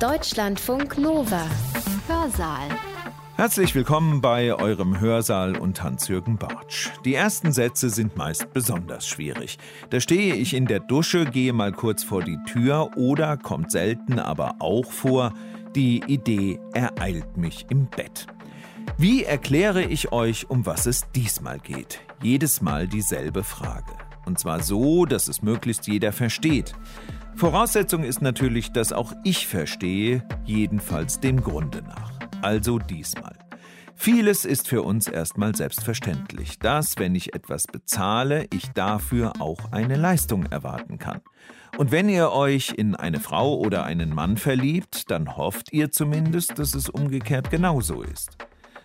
Deutschlandfunk Nova. Hörsaal. Herzlich willkommen bei eurem Hörsaal und Hans-Jürgen Bartsch. Die ersten Sätze sind meist besonders schwierig. Da stehe ich in der Dusche, gehe mal kurz vor die Tür oder, kommt selten aber auch vor, die Idee ereilt mich im Bett. Wie erkläre ich euch, um was es diesmal geht? Jedes Mal dieselbe Frage. Und zwar so, dass es möglichst jeder versteht. Voraussetzung ist natürlich, dass auch ich verstehe, jedenfalls dem Grunde nach. Also diesmal. Vieles ist für uns erstmal selbstverständlich, dass, wenn ich etwas bezahle, ich dafür auch eine Leistung erwarten kann. Und wenn ihr euch in eine Frau oder einen Mann verliebt, dann hofft ihr zumindest, dass es umgekehrt genauso ist.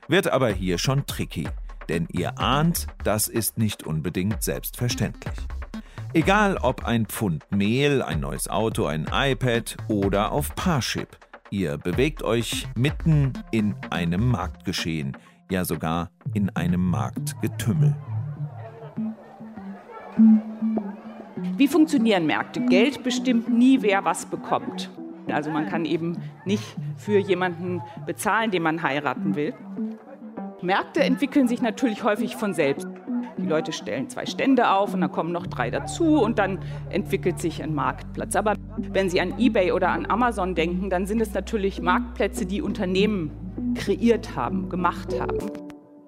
Wird aber hier schon tricky, denn ihr ahnt, das ist nicht unbedingt selbstverständlich. Egal ob ein Pfund Mehl, ein neues Auto, ein iPad oder auf Parship, ihr bewegt euch mitten in einem Marktgeschehen, ja sogar in einem Marktgetümmel. Wie funktionieren Märkte? Geld bestimmt nie, wer was bekommt. Also man kann eben nicht für jemanden bezahlen, den man heiraten will. Märkte entwickeln sich natürlich häufig von selbst. Die Leute stellen zwei Stände auf und dann kommen noch drei dazu und dann entwickelt sich ein Marktplatz. Aber wenn Sie an eBay oder an Amazon denken, dann sind es natürlich Marktplätze, die Unternehmen kreiert haben, gemacht haben.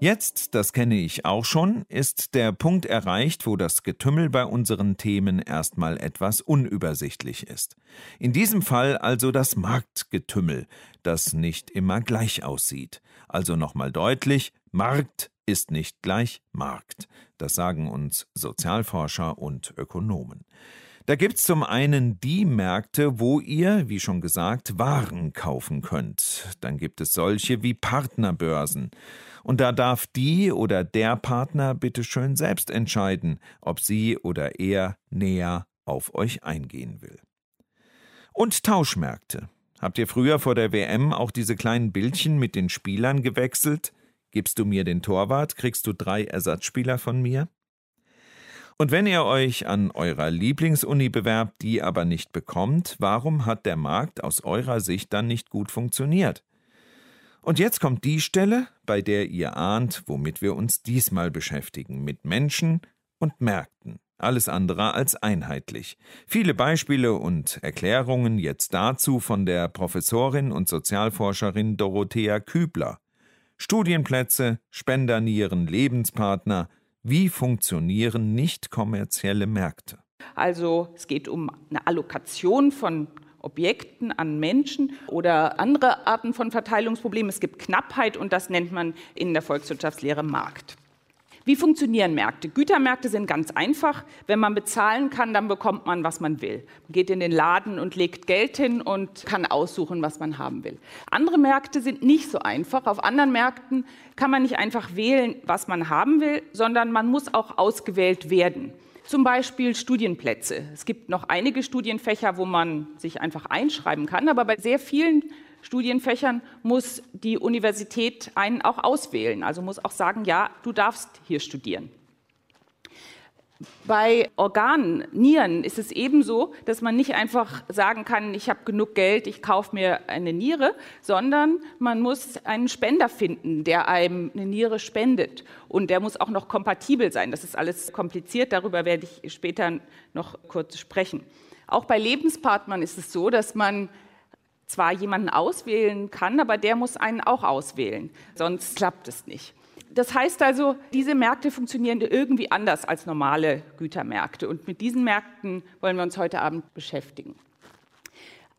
Jetzt, das kenne ich auch schon, ist der Punkt erreicht, wo das Getümmel bei unseren Themen erstmal etwas unübersichtlich ist. In diesem Fall also das Marktgetümmel, das nicht immer gleich aussieht. Also nochmal deutlich, Markt ist nicht gleich Markt. Das sagen uns Sozialforscher und Ökonomen. Da gibt es zum einen die Märkte, wo ihr, wie schon gesagt, Waren kaufen könnt. Dann gibt es solche wie Partnerbörsen. Und da darf die oder der Partner bitte schön selbst entscheiden, ob sie oder er näher auf euch eingehen will. Und Tauschmärkte. Habt ihr früher vor der WM auch diese kleinen Bildchen mit den Spielern gewechselt? Gibst du mir den Torwart, kriegst du drei Ersatzspieler von mir? Und wenn ihr euch an eurer Lieblingsuni bewerbt, die aber nicht bekommt, warum hat der Markt aus eurer Sicht dann nicht gut funktioniert? Und jetzt kommt die Stelle, bei der ihr ahnt, womit wir uns diesmal beschäftigen, mit Menschen und Märkten. Alles andere als einheitlich. Viele Beispiele und Erklärungen jetzt dazu von der Professorin und Sozialforscherin Dorothea Kübler. Studienplätze, Spendernieren, Lebenspartner. Wie funktionieren nicht kommerzielle Märkte? Also es geht um eine Allokation von Objekten an Menschen oder andere Arten von Verteilungsproblemen. Es gibt Knappheit und das nennt man in der Volkswirtschaftslehre Markt. Wie funktionieren Märkte? Gütermärkte sind ganz einfach. Wenn man bezahlen kann, dann bekommt man, was man will. Man geht in den Laden und legt Geld hin und kann aussuchen, was man haben will. Andere Märkte sind nicht so einfach. Auf anderen Märkten kann man nicht einfach wählen, was man haben will, sondern man muss auch ausgewählt werden. Zum Beispiel Studienplätze. Es gibt noch einige Studienfächer, wo man sich einfach einschreiben kann, aber bei sehr vielen Studienfächern muss die Universität einen auch auswählen, also muss auch sagen, ja, du darfst hier studieren. Bei Organen, Nieren ist es ebenso, dass man nicht einfach sagen kann, ich habe genug Geld, ich kaufe mir eine Niere, sondern man muss einen Spender finden, der einem eine Niere spendet. Und der muss auch noch kompatibel sein. Das ist alles kompliziert, darüber werde ich später noch kurz sprechen. Auch bei Lebenspartnern ist es so, dass man zwar jemanden auswählen kann, aber der muss einen auch auswählen, sonst klappt es nicht. Das heißt also, diese Märkte funktionieren irgendwie anders als normale Gütermärkte und mit diesen Märkten wollen wir uns heute Abend beschäftigen.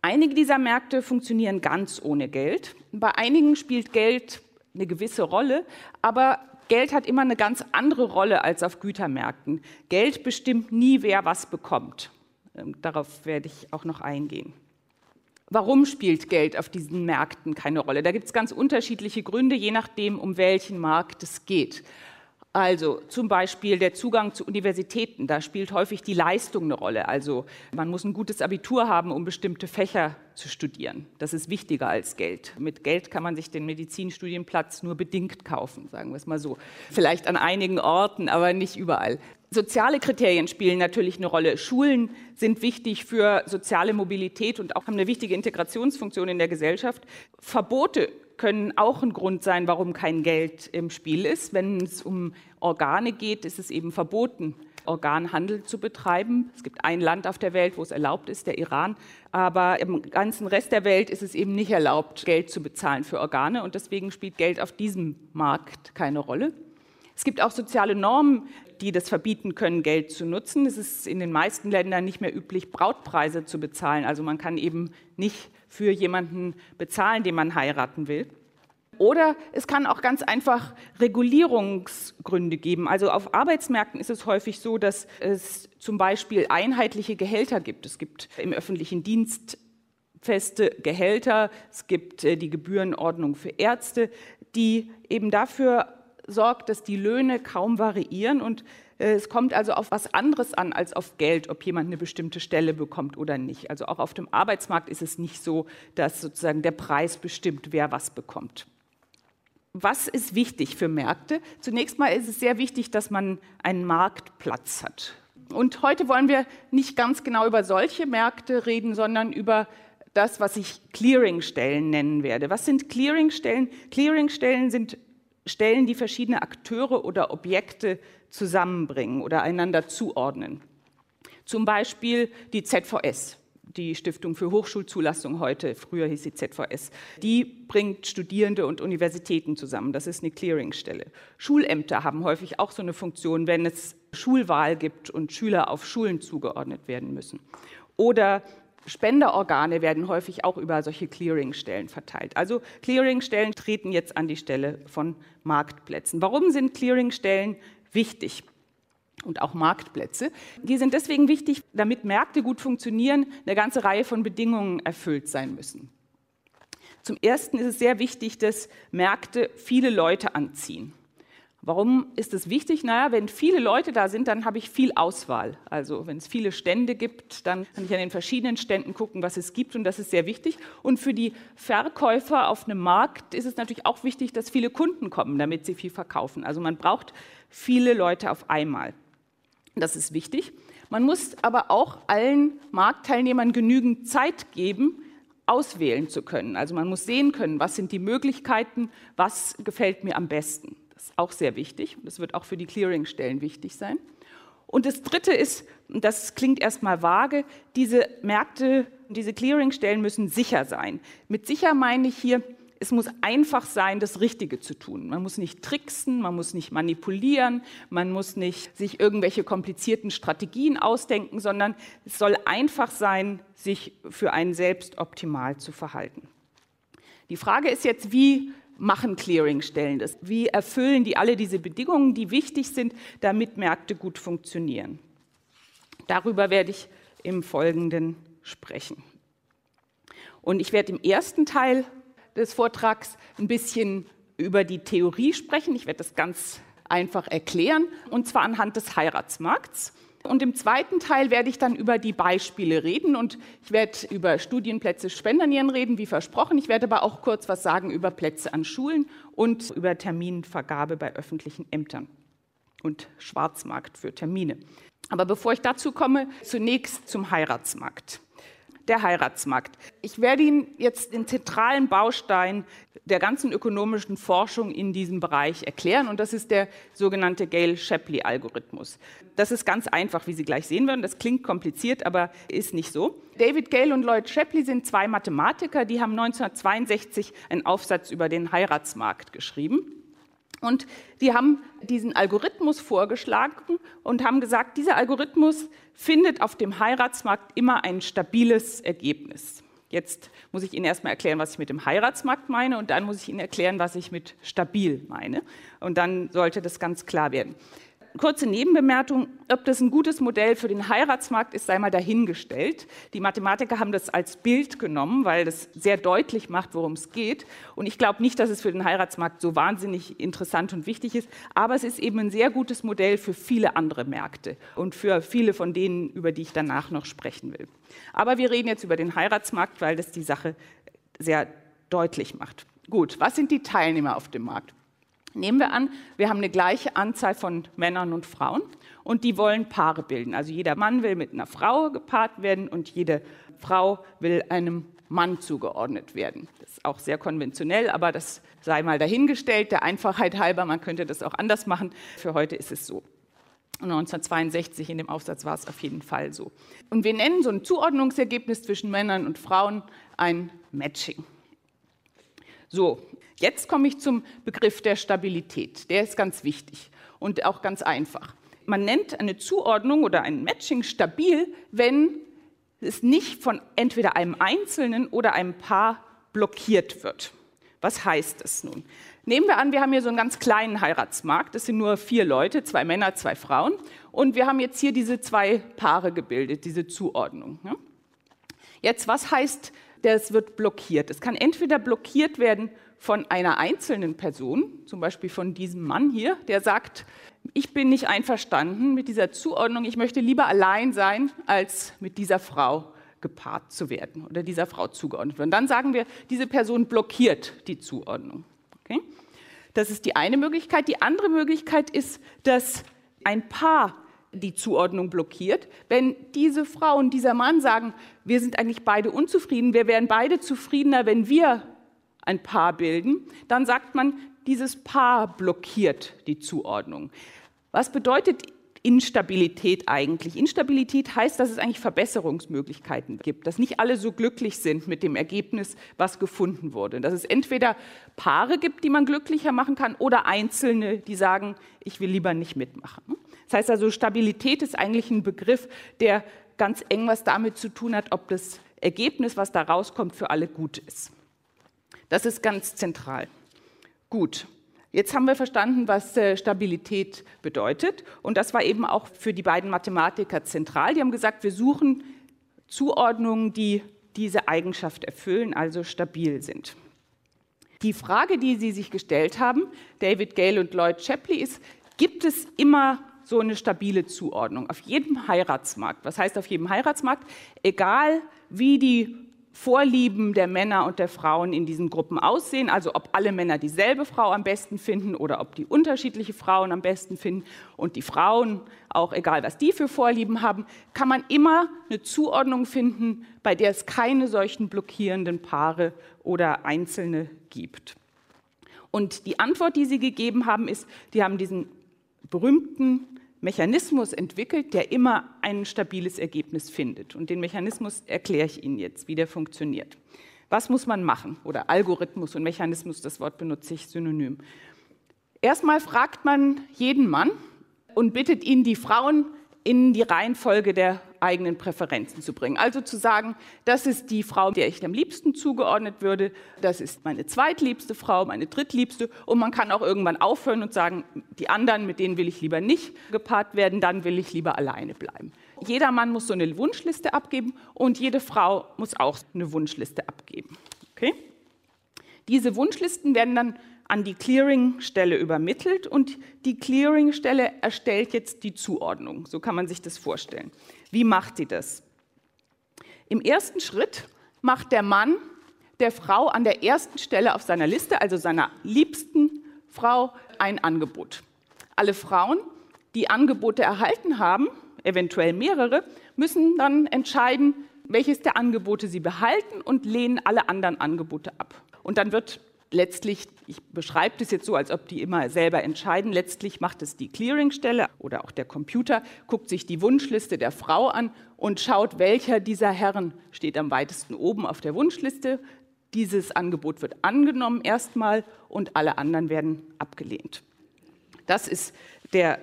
Einige dieser Märkte funktionieren ganz ohne Geld. Bei einigen spielt Geld eine gewisse Rolle, aber Geld hat immer eine ganz andere Rolle als auf Gütermärkten. Geld bestimmt nie, wer was bekommt. Ähm, darauf werde ich auch noch eingehen. Warum spielt Geld auf diesen Märkten keine Rolle? Da gibt es ganz unterschiedliche Gründe, je nachdem, um welchen Markt es geht. Also zum Beispiel der Zugang zu Universitäten, da spielt häufig die Leistung eine Rolle. Also man muss ein gutes Abitur haben, um bestimmte Fächer zu studieren. Das ist wichtiger als Geld. Mit Geld kann man sich den Medizinstudienplatz nur bedingt kaufen, sagen wir es mal so. Vielleicht an einigen Orten, aber nicht überall. Soziale Kriterien spielen natürlich eine Rolle. Schulen sind wichtig für soziale Mobilität und auch haben eine wichtige Integrationsfunktion in der Gesellschaft. Verbote können auch ein Grund sein, warum kein Geld im Spiel ist. Wenn es um Organe geht, ist es eben verboten, Organhandel zu betreiben. Es gibt ein Land auf der Welt, wo es erlaubt ist, der Iran. Aber im ganzen Rest der Welt ist es eben nicht erlaubt, Geld zu bezahlen für Organe. Und deswegen spielt Geld auf diesem Markt keine Rolle. Es gibt auch soziale Normen, die das verbieten können, Geld zu nutzen. Es ist in den meisten Ländern nicht mehr üblich, Brautpreise zu bezahlen. Also man kann eben nicht für jemanden bezahlen, den man heiraten will. Oder es kann auch ganz einfach Regulierungsgründe geben. Also auf Arbeitsmärkten ist es häufig so, dass es zum Beispiel einheitliche Gehälter gibt. Es gibt im öffentlichen Dienst feste Gehälter, es gibt äh, die Gebührenordnung für Ärzte, die eben dafür sorgt, dass die Löhne kaum variieren und äh, es kommt also auf was anderes an als auf Geld, ob jemand eine bestimmte Stelle bekommt oder nicht. Also auch auf dem Arbeitsmarkt ist es nicht so, dass sozusagen der Preis bestimmt, wer was bekommt. Was ist wichtig für Märkte? Zunächst mal ist es sehr wichtig, dass man einen Marktplatz hat. Und heute wollen wir nicht ganz genau über solche Märkte reden, sondern über das, was ich Clearingstellen nennen werde. Was sind Clearingstellen? Clearingstellen sind Stellen, die verschiedene Akteure oder Objekte zusammenbringen oder einander zuordnen. Zum Beispiel die ZVS, die Stiftung für Hochschulzulassung heute, früher hieß sie ZVS, die bringt Studierende und Universitäten zusammen. Das ist eine Clearingstelle. Schulämter haben häufig auch so eine Funktion, wenn es Schulwahl gibt und Schüler auf Schulen zugeordnet werden müssen. Oder Spenderorgane werden häufig auch über solche Clearingstellen verteilt. Also Clearingstellen treten jetzt an die Stelle von Marktplätzen. Warum sind Clearingstellen wichtig? Und auch Marktplätze. Die sind deswegen wichtig, damit Märkte gut funktionieren, eine ganze Reihe von Bedingungen erfüllt sein müssen. Zum Ersten ist es sehr wichtig, dass Märkte viele Leute anziehen. Warum ist es wichtig? Naja, wenn viele Leute da sind, dann habe ich viel Auswahl. Also wenn es viele Stände gibt, dann kann ich an den verschiedenen Ständen gucken, was es gibt und das ist sehr wichtig. Und für die Verkäufer auf einem Markt ist es natürlich auch wichtig, dass viele Kunden kommen, damit sie viel verkaufen. Also man braucht viele Leute auf einmal. Das ist wichtig. Man muss aber auch allen Marktteilnehmern genügend Zeit geben, auswählen zu können. Also man muss sehen können, was sind die Möglichkeiten, was gefällt mir am besten. Das ist auch sehr wichtig. Das wird auch für die Clearingstellen wichtig sein. Und das Dritte ist, das klingt erstmal vage, diese Märkte, diese Clearingstellen müssen sicher sein. Mit sicher meine ich hier, es muss einfach sein, das Richtige zu tun. Man muss nicht tricksen, man muss nicht manipulieren, man muss nicht sich irgendwelche komplizierten Strategien ausdenken, sondern es soll einfach sein, sich für einen selbst optimal zu verhalten. Die Frage ist jetzt, wie machen Clearingstellen das? Wie erfüllen die alle diese Bedingungen, die wichtig sind, damit Märkte gut funktionieren? Darüber werde ich im Folgenden sprechen. Und ich werde im ersten Teil des Vortrags ein bisschen über die Theorie sprechen. Ich werde das ganz einfach erklären, und zwar anhand des Heiratsmarkts. Und im zweiten Teil werde ich dann über die Beispiele reden und ich werde über Studienplätze Spendernieren reden, wie versprochen. Ich werde aber auch kurz was sagen über Plätze an Schulen und über Terminvergabe bei öffentlichen Ämtern und Schwarzmarkt für Termine. Aber bevor ich dazu komme, zunächst zum Heiratsmarkt der Heiratsmarkt. Ich werde Ihnen jetzt den zentralen Baustein der ganzen ökonomischen Forschung in diesem Bereich erklären und das ist der sogenannte Gale-Shapley-Algorithmus. Das ist ganz einfach, wie Sie gleich sehen werden. Das klingt kompliziert, aber ist nicht so. David Gale und Lloyd Shapley sind zwei Mathematiker, die haben 1962 einen Aufsatz über den Heiratsmarkt geschrieben. Und die haben diesen Algorithmus vorgeschlagen und haben gesagt, dieser Algorithmus findet auf dem Heiratsmarkt immer ein stabiles Ergebnis. Jetzt muss ich Ihnen erstmal erklären, was ich mit dem Heiratsmarkt meine und dann muss ich Ihnen erklären, was ich mit stabil meine. Und dann sollte das ganz klar werden kurze Nebenbemerkung, ob das ein gutes Modell für den Heiratsmarkt ist, sei mal dahingestellt. Die Mathematiker haben das als Bild genommen, weil das sehr deutlich macht, worum es geht. Und ich glaube nicht, dass es für den Heiratsmarkt so wahnsinnig interessant und wichtig ist, aber es ist eben ein sehr gutes Modell für viele andere Märkte und für viele von denen, über die ich danach noch sprechen will. Aber wir reden jetzt über den Heiratsmarkt, weil das die Sache sehr deutlich macht. Gut, was sind die Teilnehmer auf dem Markt? Nehmen wir an, wir haben eine gleiche Anzahl von Männern und Frauen und die wollen Paare bilden. Also jeder Mann will mit einer Frau gepaart werden und jede Frau will einem Mann zugeordnet werden. Das ist auch sehr konventionell, aber das sei mal dahingestellt, der Einfachheit halber, man könnte das auch anders machen. Für heute ist es so. 1962 in dem Aufsatz war es auf jeden Fall so. Und wir nennen so ein Zuordnungsergebnis zwischen Männern und Frauen ein Matching. So, jetzt komme ich zum Begriff der Stabilität. Der ist ganz wichtig und auch ganz einfach. Man nennt eine Zuordnung oder ein Matching stabil, wenn es nicht von entweder einem Einzelnen oder einem Paar blockiert wird. Was heißt das nun? Nehmen wir an, wir haben hier so einen ganz kleinen Heiratsmarkt. Das sind nur vier Leute, zwei Männer, zwei Frauen. Und wir haben jetzt hier diese zwei Paare gebildet, diese Zuordnung. Jetzt, was heißt, das wird blockiert? Es kann entweder blockiert werden von einer einzelnen Person, zum Beispiel von diesem Mann hier, der sagt, ich bin nicht einverstanden mit dieser Zuordnung, ich möchte lieber allein sein, als mit dieser Frau gepaart zu werden oder dieser Frau zugeordnet werden. Dann sagen wir, diese Person blockiert die Zuordnung. Okay? Das ist die eine Möglichkeit. Die andere Möglichkeit ist, dass ein Paar die Zuordnung blockiert. Wenn diese Frau und dieser Mann sagen, wir sind eigentlich beide unzufrieden, wir wären beide zufriedener, wenn wir ein Paar bilden, dann sagt man, dieses Paar blockiert die Zuordnung. Was bedeutet Instabilität eigentlich? Instabilität heißt, dass es eigentlich Verbesserungsmöglichkeiten gibt, dass nicht alle so glücklich sind mit dem Ergebnis, was gefunden wurde. Dass es entweder Paare gibt, die man glücklicher machen kann, oder Einzelne, die sagen, ich will lieber nicht mitmachen. Das heißt also, Stabilität ist eigentlich ein Begriff, der ganz eng was damit zu tun hat, ob das Ergebnis, was da rauskommt, für alle gut ist. Das ist ganz zentral. Gut. Jetzt haben wir verstanden, was äh, Stabilität bedeutet. Und das war eben auch für die beiden Mathematiker zentral. Die haben gesagt, wir suchen Zuordnungen, die diese Eigenschaft erfüllen, also stabil sind. Die Frage, die Sie sich gestellt haben, David Gale und Lloyd Shapley, ist, gibt es immer so eine stabile Zuordnung auf jedem Heiratsmarkt? Was heißt auf jedem Heiratsmarkt? Egal wie die Vorlieben der Männer und der Frauen in diesen Gruppen aussehen, also ob alle Männer dieselbe Frau am besten finden oder ob die unterschiedliche Frauen am besten finden und die Frauen, auch egal was die für Vorlieben haben, kann man immer eine Zuordnung finden, bei der es keine solchen blockierenden Paare oder Einzelne gibt. Und die Antwort, die sie gegeben haben, ist, die haben diesen berühmten Mechanismus entwickelt, der immer ein stabiles Ergebnis findet. Und den Mechanismus erkläre ich Ihnen jetzt, wie der funktioniert. Was muss man machen? Oder Algorithmus und Mechanismus, das Wort benutze ich synonym. Erstmal fragt man jeden Mann und bittet ihn, die Frauen in die Reihenfolge der eigenen Präferenzen zu bringen. Also zu sagen, das ist die Frau, der ich am liebsten zugeordnet würde, das ist meine zweitliebste Frau, meine drittliebste. Und man kann auch irgendwann aufhören und sagen, die anderen, mit denen will ich lieber nicht gepaart werden, dann will ich lieber alleine bleiben. Jeder Mann muss so eine Wunschliste abgeben und jede Frau muss auch eine Wunschliste abgeben. Okay? Diese Wunschlisten werden dann an die Clearingstelle übermittelt und die Clearingstelle erstellt jetzt die Zuordnung. So kann man sich das vorstellen. Wie macht sie das? Im ersten Schritt macht der Mann der Frau an der ersten Stelle auf seiner Liste, also seiner liebsten Frau, ein Angebot. Alle Frauen, die Angebote erhalten haben, eventuell mehrere, müssen dann entscheiden, welches der Angebote sie behalten und lehnen alle anderen Angebote ab. Und dann wird letztlich, ich beschreibe das jetzt so, als ob die immer selber entscheiden, letztlich macht es die Clearingstelle oder auch der Computer, guckt sich die Wunschliste der Frau an und schaut, welcher dieser Herren steht am weitesten oben auf der Wunschliste. Dieses Angebot wird angenommen erstmal und alle anderen werden abgelehnt. Das ist der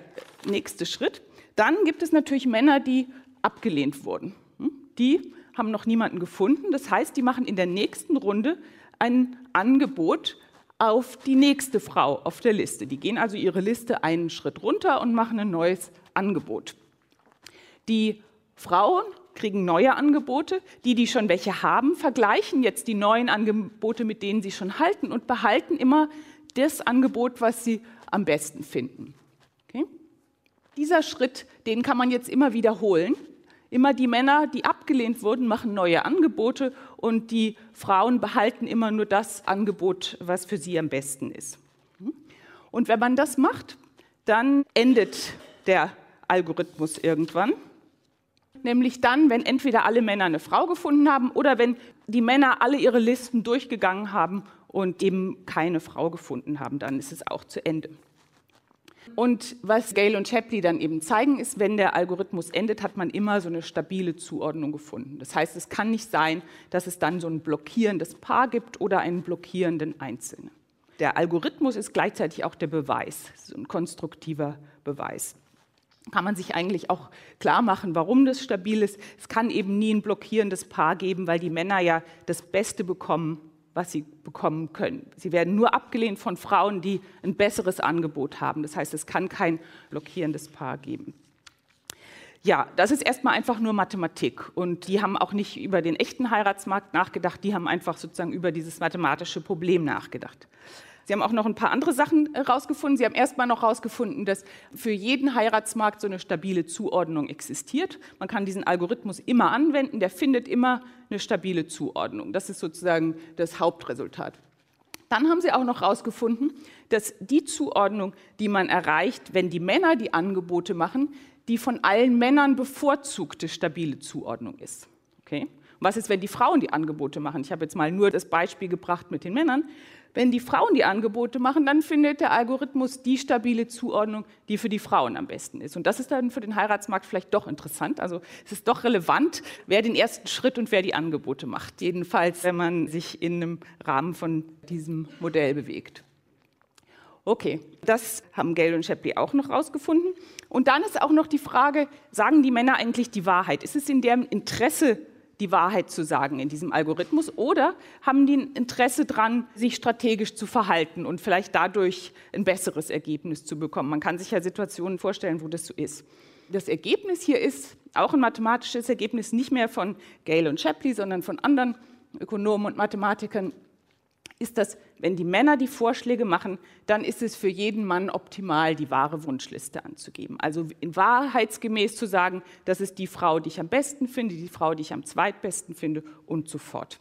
nächste Schritt. Dann gibt es natürlich Männer, die abgelehnt wurden. Hm? Die haben noch niemanden gefunden. Das heißt, die machen in der nächsten Runde ein Angebot auf die nächste Frau auf der Liste. Die gehen also ihre Liste einen Schritt runter und machen ein neues Angebot. Die Frauen kriegen neue Angebote. Die, die schon welche haben, vergleichen jetzt die neuen Angebote mit denen sie schon halten und behalten immer das Angebot, was sie am besten finden. Okay? Dieser Schritt, den kann man jetzt immer wiederholen. Immer die Männer, die abgelehnt wurden, machen neue Angebote und die Frauen behalten immer nur das Angebot, was für sie am besten ist. Und wenn man das macht, dann endet der Algorithmus irgendwann. Nämlich dann, wenn entweder alle Männer eine Frau gefunden haben oder wenn die Männer alle ihre Listen durchgegangen haben und eben keine Frau gefunden haben, dann ist es auch zu Ende. Und was Gale und Shapley dann eben zeigen, ist, wenn der Algorithmus endet, hat man immer so eine stabile Zuordnung gefunden. Das heißt, es kann nicht sein, dass es dann so ein blockierendes Paar gibt oder einen blockierenden Einzelnen. Der Algorithmus ist gleichzeitig auch der Beweis, so ein konstruktiver Beweis. Kann man sich eigentlich auch klar machen, warum das stabil ist. Es kann eben nie ein blockierendes Paar geben, weil die Männer ja das Beste bekommen was sie bekommen können. Sie werden nur abgelehnt von Frauen, die ein besseres Angebot haben. Das heißt, es kann kein blockierendes Paar geben. Ja, das ist erstmal einfach nur Mathematik. Und die haben auch nicht über den echten Heiratsmarkt nachgedacht, die haben einfach sozusagen über dieses mathematische Problem nachgedacht. Sie haben auch noch ein paar andere Sachen herausgefunden. Sie haben erstmal noch herausgefunden, dass für jeden Heiratsmarkt so eine stabile Zuordnung existiert. Man kann diesen Algorithmus immer anwenden, der findet immer eine stabile Zuordnung. Das ist sozusagen das Hauptresultat. Dann haben Sie auch noch herausgefunden, dass die Zuordnung, die man erreicht, wenn die Männer die Angebote machen, die von allen Männern bevorzugte stabile Zuordnung ist. Okay? Was ist, wenn die Frauen die Angebote machen? Ich habe jetzt mal nur das Beispiel gebracht mit den Männern. Wenn die Frauen die Angebote machen, dann findet der Algorithmus die stabile Zuordnung, die für die Frauen am besten ist. Und das ist dann für den Heiratsmarkt vielleicht doch interessant. Also es ist doch relevant, wer den ersten Schritt und wer die Angebote macht. Jedenfalls, wenn man sich in einem Rahmen von diesem Modell bewegt. Okay, das haben Gale und Shapley auch noch rausgefunden. Und dann ist auch noch die Frage, sagen die Männer eigentlich die Wahrheit? Ist es in deren Interesse, die Wahrheit zu sagen in diesem Algorithmus oder haben die ein Interesse daran, sich strategisch zu verhalten und vielleicht dadurch ein besseres Ergebnis zu bekommen. Man kann sich ja Situationen vorstellen, wo das so ist. Das Ergebnis hier ist auch ein mathematisches Ergebnis, nicht mehr von Gale und Shapley, sondern von anderen Ökonomen und Mathematikern, ist das, wenn die Männer die Vorschläge machen, dann ist es für jeden Mann optimal, die wahre Wunschliste anzugeben. Also wahrheitsgemäß zu sagen, das ist die Frau, die ich am besten finde, die Frau, die ich am zweitbesten finde und so fort.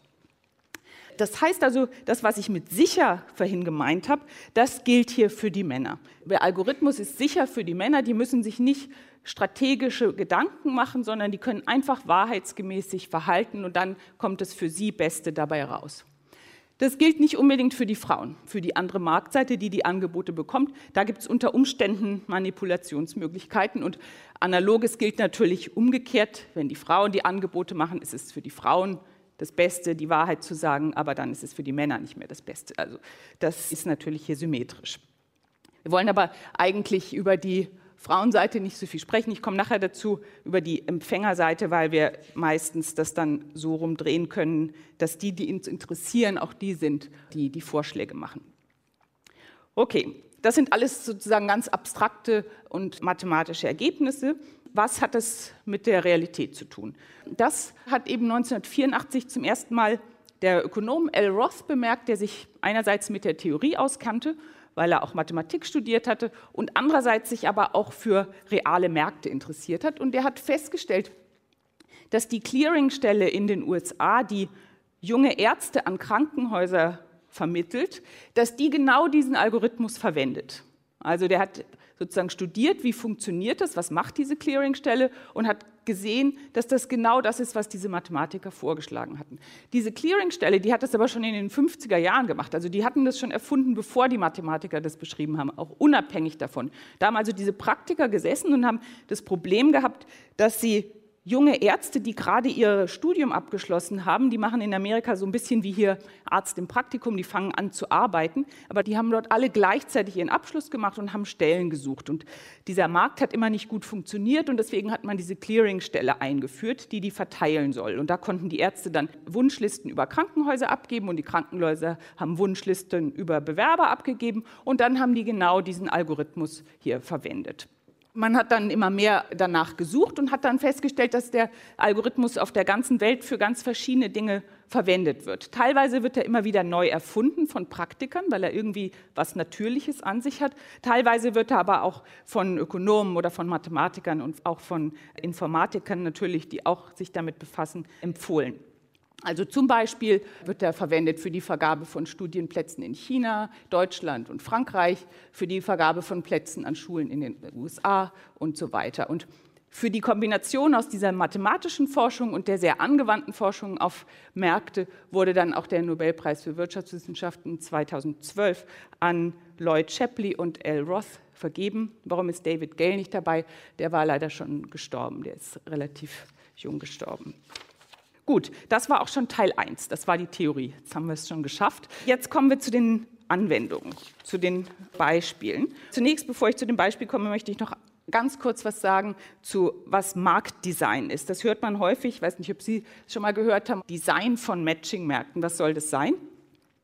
Das heißt also, das, was ich mit sicher vorhin gemeint habe, das gilt hier für die Männer. Der Algorithmus ist sicher für die Männer, die müssen sich nicht strategische Gedanken machen, sondern die können einfach wahrheitsgemäß sich verhalten und dann kommt das für sie Beste dabei raus. Das gilt nicht unbedingt für die Frauen, für die andere Marktseite, die die Angebote bekommt. Da gibt es unter Umständen Manipulationsmöglichkeiten und analoges gilt natürlich umgekehrt. Wenn die Frauen die Angebote machen, ist es für die Frauen das Beste, die Wahrheit zu sagen, aber dann ist es für die Männer nicht mehr das Beste. Also das ist natürlich hier symmetrisch. Wir wollen aber eigentlich über die Frauenseite nicht so viel sprechen. Ich komme nachher dazu über die Empfängerseite, weil wir meistens das dann so rumdrehen können, dass die, die uns interessieren, auch die sind, die die Vorschläge machen. Okay, das sind alles sozusagen ganz abstrakte und mathematische Ergebnisse. Was hat das mit der Realität zu tun? Das hat eben 1984 zum ersten Mal der Ökonom L. Roth bemerkt, der sich einerseits mit der Theorie auskannte weil er auch Mathematik studiert hatte und andererseits sich aber auch für reale Märkte interessiert hat. Und er hat festgestellt, dass die Clearingstelle in den USA, die junge Ärzte an Krankenhäuser vermittelt, dass die genau diesen Algorithmus verwendet. Also der hat sozusagen studiert, wie funktioniert das, was macht diese Clearingstelle und hat gesehen, dass das genau das ist, was diese Mathematiker vorgeschlagen hatten. Diese Clearingstelle, die hat das aber schon in den 50er Jahren gemacht. Also die hatten das schon erfunden, bevor die Mathematiker das beschrieben haben, auch unabhängig davon. Da haben also diese Praktiker gesessen und haben das Problem gehabt, dass sie junge Ärzte, die gerade ihr Studium abgeschlossen haben, die machen in Amerika so ein bisschen wie hier Arzt im Praktikum, die fangen an zu arbeiten, aber die haben dort alle gleichzeitig ihren Abschluss gemacht und haben Stellen gesucht. Und dieser Markt hat immer nicht gut funktioniert und deswegen hat man diese Clearingstelle eingeführt, die die verteilen soll. Und da konnten die Ärzte dann Wunschlisten über Krankenhäuser abgeben und die Krankenhäuser haben Wunschlisten über Bewerber abgegeben und dann haben die genau diesen Algorithmus hier verwendet man hat dann immer mehr danach gesucht und hat dann festgestellt, dass der Algorithmus auf der ganzen Welt für ganz verschiedene Dinge verwendet wird. Teilweise wird er immer wieder neu erfunden von Praktikern, weil er irgendwie was Natürliches an sich hat. Teilweise wird er aber auch von Ökonomen oder von Mathematikern und auch von Informatikern natürlich, die auch sich damit befassen, empfohlen. Also zum Beispiel wird er verwendet für die Vergabe von Studienplätzen in China, Deutschland und Frankreich, für die Vergabe von Plätzen an Schulen in den USA und so weiter. Und für die Kombination aus dieser mathematischen Forschung und der sehr angewandten Forschung auf Märkte wurde dann auch der Nobelpreis für Wirtschaftswissenschaften 2012 an Lloyd Shapley und L. Roth vergeben. Warum ist David Gale nicht dabei? Der war leider schon gestorben, der ist relativ jung gestorben. Gut, das war auch schon Teil 1, das war die Theorie. Jetzt haben wir es schon geschafft. Jetzt kommen wir zu den Anwendungen, zu den Beispielen. Zunächst, bevor ich zu dem Beispiel komme, möchte ich noch ganz kurz was sagen zu, was Marktdesign ist. Das hört man häufig, ich weiß nicht, ob Sie es schon mal gehört haben, Design von Matching-Märkten. Was soll das sein?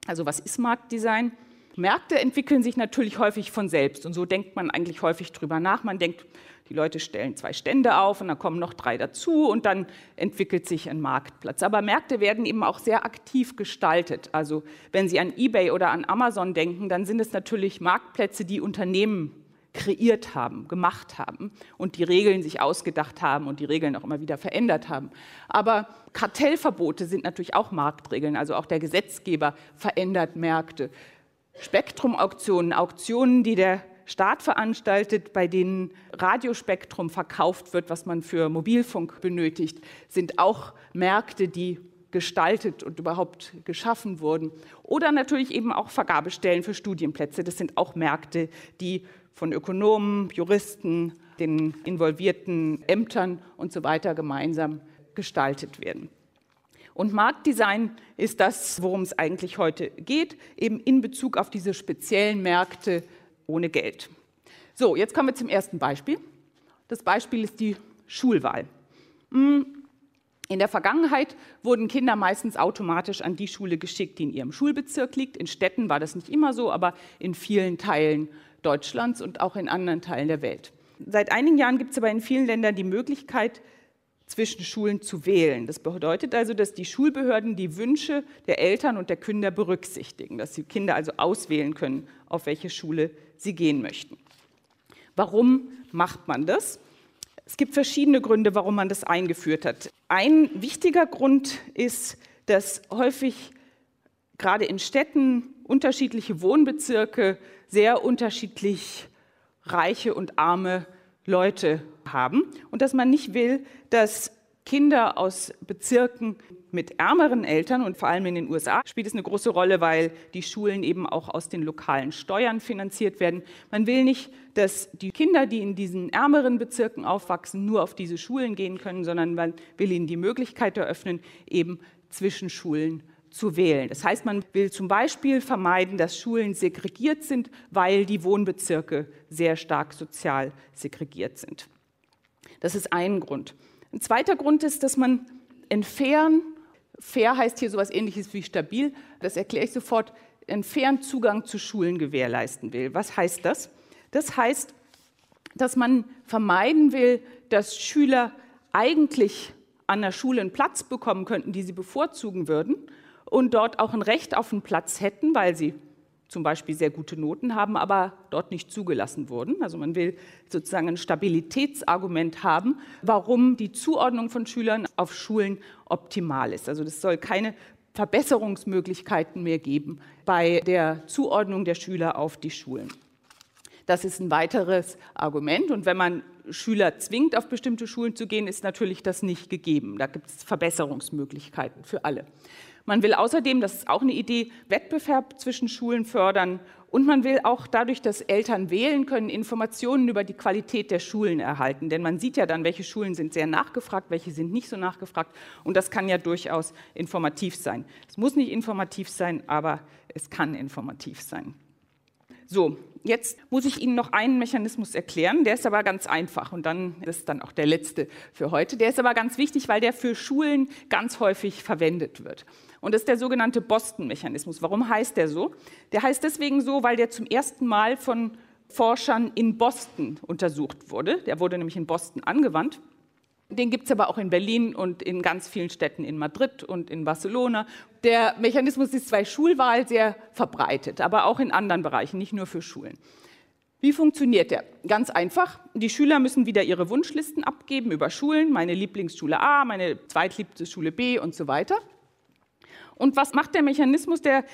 Also was ist Marktdesign? Märkte entwickeln sich natürlich häufig von selbst und so denkt man eigentlich häufig drüber nach. Man denkt, die Leute stellen zwei Stände auf und dann kommen noch drei dazu und dann entwickelt sich ein Marktplatz. Aber Märkte werden eben auch sehr aktiv gestaltet. Also wenn Sie an eBay oder an Amazon denken, dann sind es natürlich Marktplätze, die Unternehmen kreiert haben, gemacht haben und die Regeln sich ausgedacht haben und die Regeln auch immer wieder verändert haben. Aber Kartellverbote sind natürlich auch Marktregeln. Also auch der Gesetzgeber verändert Märkte. Spektrumauktionen, Auktionen, die der Staat veranstaltet, bei denen Radiospektrum verkauft wird, was man für Mobilfunk benötigt, sind auch Märkte, die gestaltet und überhaupt geschaffen wurden. Oder natürlich eben auch Vergabestellen für Studienplätze. Das sind auch Märkte, die von Ökonomen, Juristen, den involvierten Ämtern und so weiter gemeinsam gestaltet werden. Und Marktdesign ist das, worum es eigentlich heute geht, eben in Bezug auf diese speziellen Märkte ohne Geld. So, jetzt kommen wir zum ersten Beispiel. Das Beispiel ist die Schulwahl. Hm, in der Vergangenheit wurden Kinder meistens automatisch an die Schule geschickt, die in ihrem Schulbezirk liegt. In Städten war das nicht immer so, aber in vielen Teilen Deutschlands und auch in anderen Teilen der Welt. Seit einigen Jahren gibt es aber in vielen Ländern die Möglichkeit, zwischen Schulen zu wählen. Das bedeutet also, dass die Schulbehörden die Wünsche der Eltern und der Kinder berücksichtigen, dass die Kinder also auswählen können, auf welche Schule sie gehen möchten. Warum macht man das? Es gibt verschiedene Gründe, warum man das eingeführt hat. Ein wichtiger Grund ist, dass häufig gerade in Städten unterschiedliche Wohnbezirke sehr unterschiedlich reiche und arme Leute haben und dass man nicht will, dass Kinder aus Bezirken mit ärmeren Eltern und vor allem in den USA spielt es eine große Rolle, weil die Schulen eben auch aus den lokalen Steuern finanziert werden. Man will nicht, dass die Kinder, die in diesen ärmeren Bezirken aufwachsen, nur auf diese Schulen gehen können, sondern man will ihnen die Möglichkeit eröffnen, eben zwischen Schulen zu wählen. Das heißt, man will zum Beispiel vermeiden, dass Schulen segregiert sind, weil die Wohnbezirke sehr stark sozial segregiert sind. Das ist ein Grund. Ein zweiter Grund ist, dass man entfernen, fair heißt hier sowas ähnliches wie stabil, das erkläre ich sofort, einen Zugang zu Schulen gewährleisten will. Was heißt das? Das heißt, dass man vermeiden will, dass Schüler eigentlich an der Schule einen Platz bekommen könnten, die sie bevorzugen würden, und dort auch ein Recht auf einen Platz hätten, weil sie zum Beispiel sehr gute Noten haben, aber dort nicht zugelassen wurden. Also man will sozusagen ein Stabilitätsargument haben, warum die Zuordnung von Schülern auf Schulen optimal ist. Also das soll keine Verbesserungsmöglichkeiten mehr geben bei der Zuordnung der Schüler auf die Schulen. Das ist ein weiteres Argument. Und wenn man Schüler zwingt, auf bestimmte Schulen zu gehen, ist natürlich das nicht gegeben. Da gibt es Verbesserungsmöglichkeiten für alle. Man will außerdem, das ist auch eine Idee, Wettbewerb zwischen Schulen fördern. Und man will auch dadurch, dass Eltern wählen können, Informationen über die Qualität der Schulen erhalten. Denn man sieht ja dann, welche Schulen sind sehr nachgefragt, welche sind nicht so nachgefragt. Und das kann ja durchaus informativ sein. Es muss nicht informativ sein, aber es kann informativ sein. So, jetzt muss ich Ihnen noch einen Mechanismus erklären, der ist aber ganz einfach und dann ist dann auch der letzte für heute. Der ist aber ganz wichtig, weil der für Schulen ganz häufig verwendet wird. Und das ist der sogenannte Boston-Mechanismus. Warum heißt der so? Der heißt deswegen so, weil der zum ersten Mal von Forschern in Boston untersucht wurde. Der wurde nämlich in Boston angewandt. Den gibt es aber auch in Berlin und in ganz vielen Städten in Madrid und in Barcelona. Der Mechanismus ist bei Schulwahl sehr verbreitet, aber auch in anderen Bereichen, nicht nur für Schulen. Wie funktioniert der? Ganz einfach. Die Schüler müssen wieder ihre Wunschlisten abgeben über Schulen, meine Lieblingsschule A, meine zweitliebste Schule B und so weiter. Und was macht der Mechanismus? Der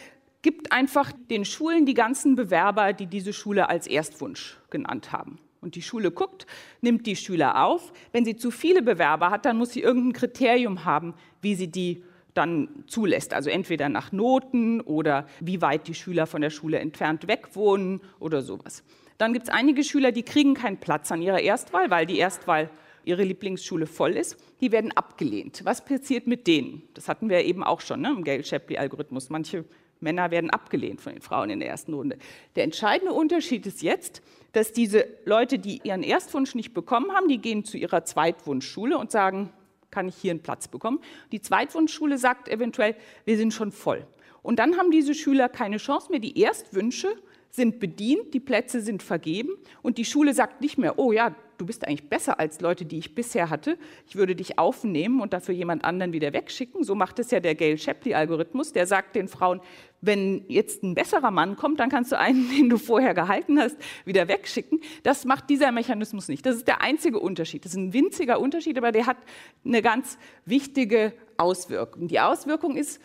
gibt einfach den Schulen die ganzen Bewerber, die diese Schule als Erstwunsch genannt haben. Und die Schule guckt, nimmt die Schüler auf. Wenn sie zu viele Bewerber hat, dann muss sie irgendein Kriterium haben, wie sie die dann zulässt. Also entweder nach Noten oder wie weit die Schüler von der Schule entfernt weg wohnen oder sowas. Dann gibt es einige Schüler, die kriegen keinen Platz an ihrer Erstwahl, weil die Erstwahl ihre Lieblingsschule voll ist. Die werden abgelehnt. Was passiert mit denen? Das hatten wir eben auch schon ne, im Gale-Shapley-Algorithmus. Manche Männer werden abgelehnt von den Frauen in der ersten Runde. Der entscheidende Unterschied ist jetzt, dass diese Leute, die ihren Erstwunsch nicht bekommen haben, die gehen zu ihrer Zweitwunschschule und sagen, kann ich hier einen Platz bekommen? Die Zweitwunschschule sagt eventuell, wir sind schon voll. Und dann haben diese Schüler keine Chance mehr. Die Erstwünsche sind bedient, die Plätze sind vergeben und die Schule sagt nicht mehr, oh ja, du bist eigentlich besser als Leute, die ich bisher hatte. Ich würde dich aufnehmen und dafür jemand anderen wieder wegschicken. So macht es ja der Gale-Shapley-Algorithmus. Der sagt den Frauen, wenn jetzt ein besserer Mann kommt, dann kannst du einen, den du vorher gehalten hast, wieder wegschicken. Das macht dieser Mechanismus nicht. Das ist der einzige Unterschied. Das ist ein winziger Unterschied, aber der hat eine ganz wichtige Auswirkung. Die Auswirkung ist,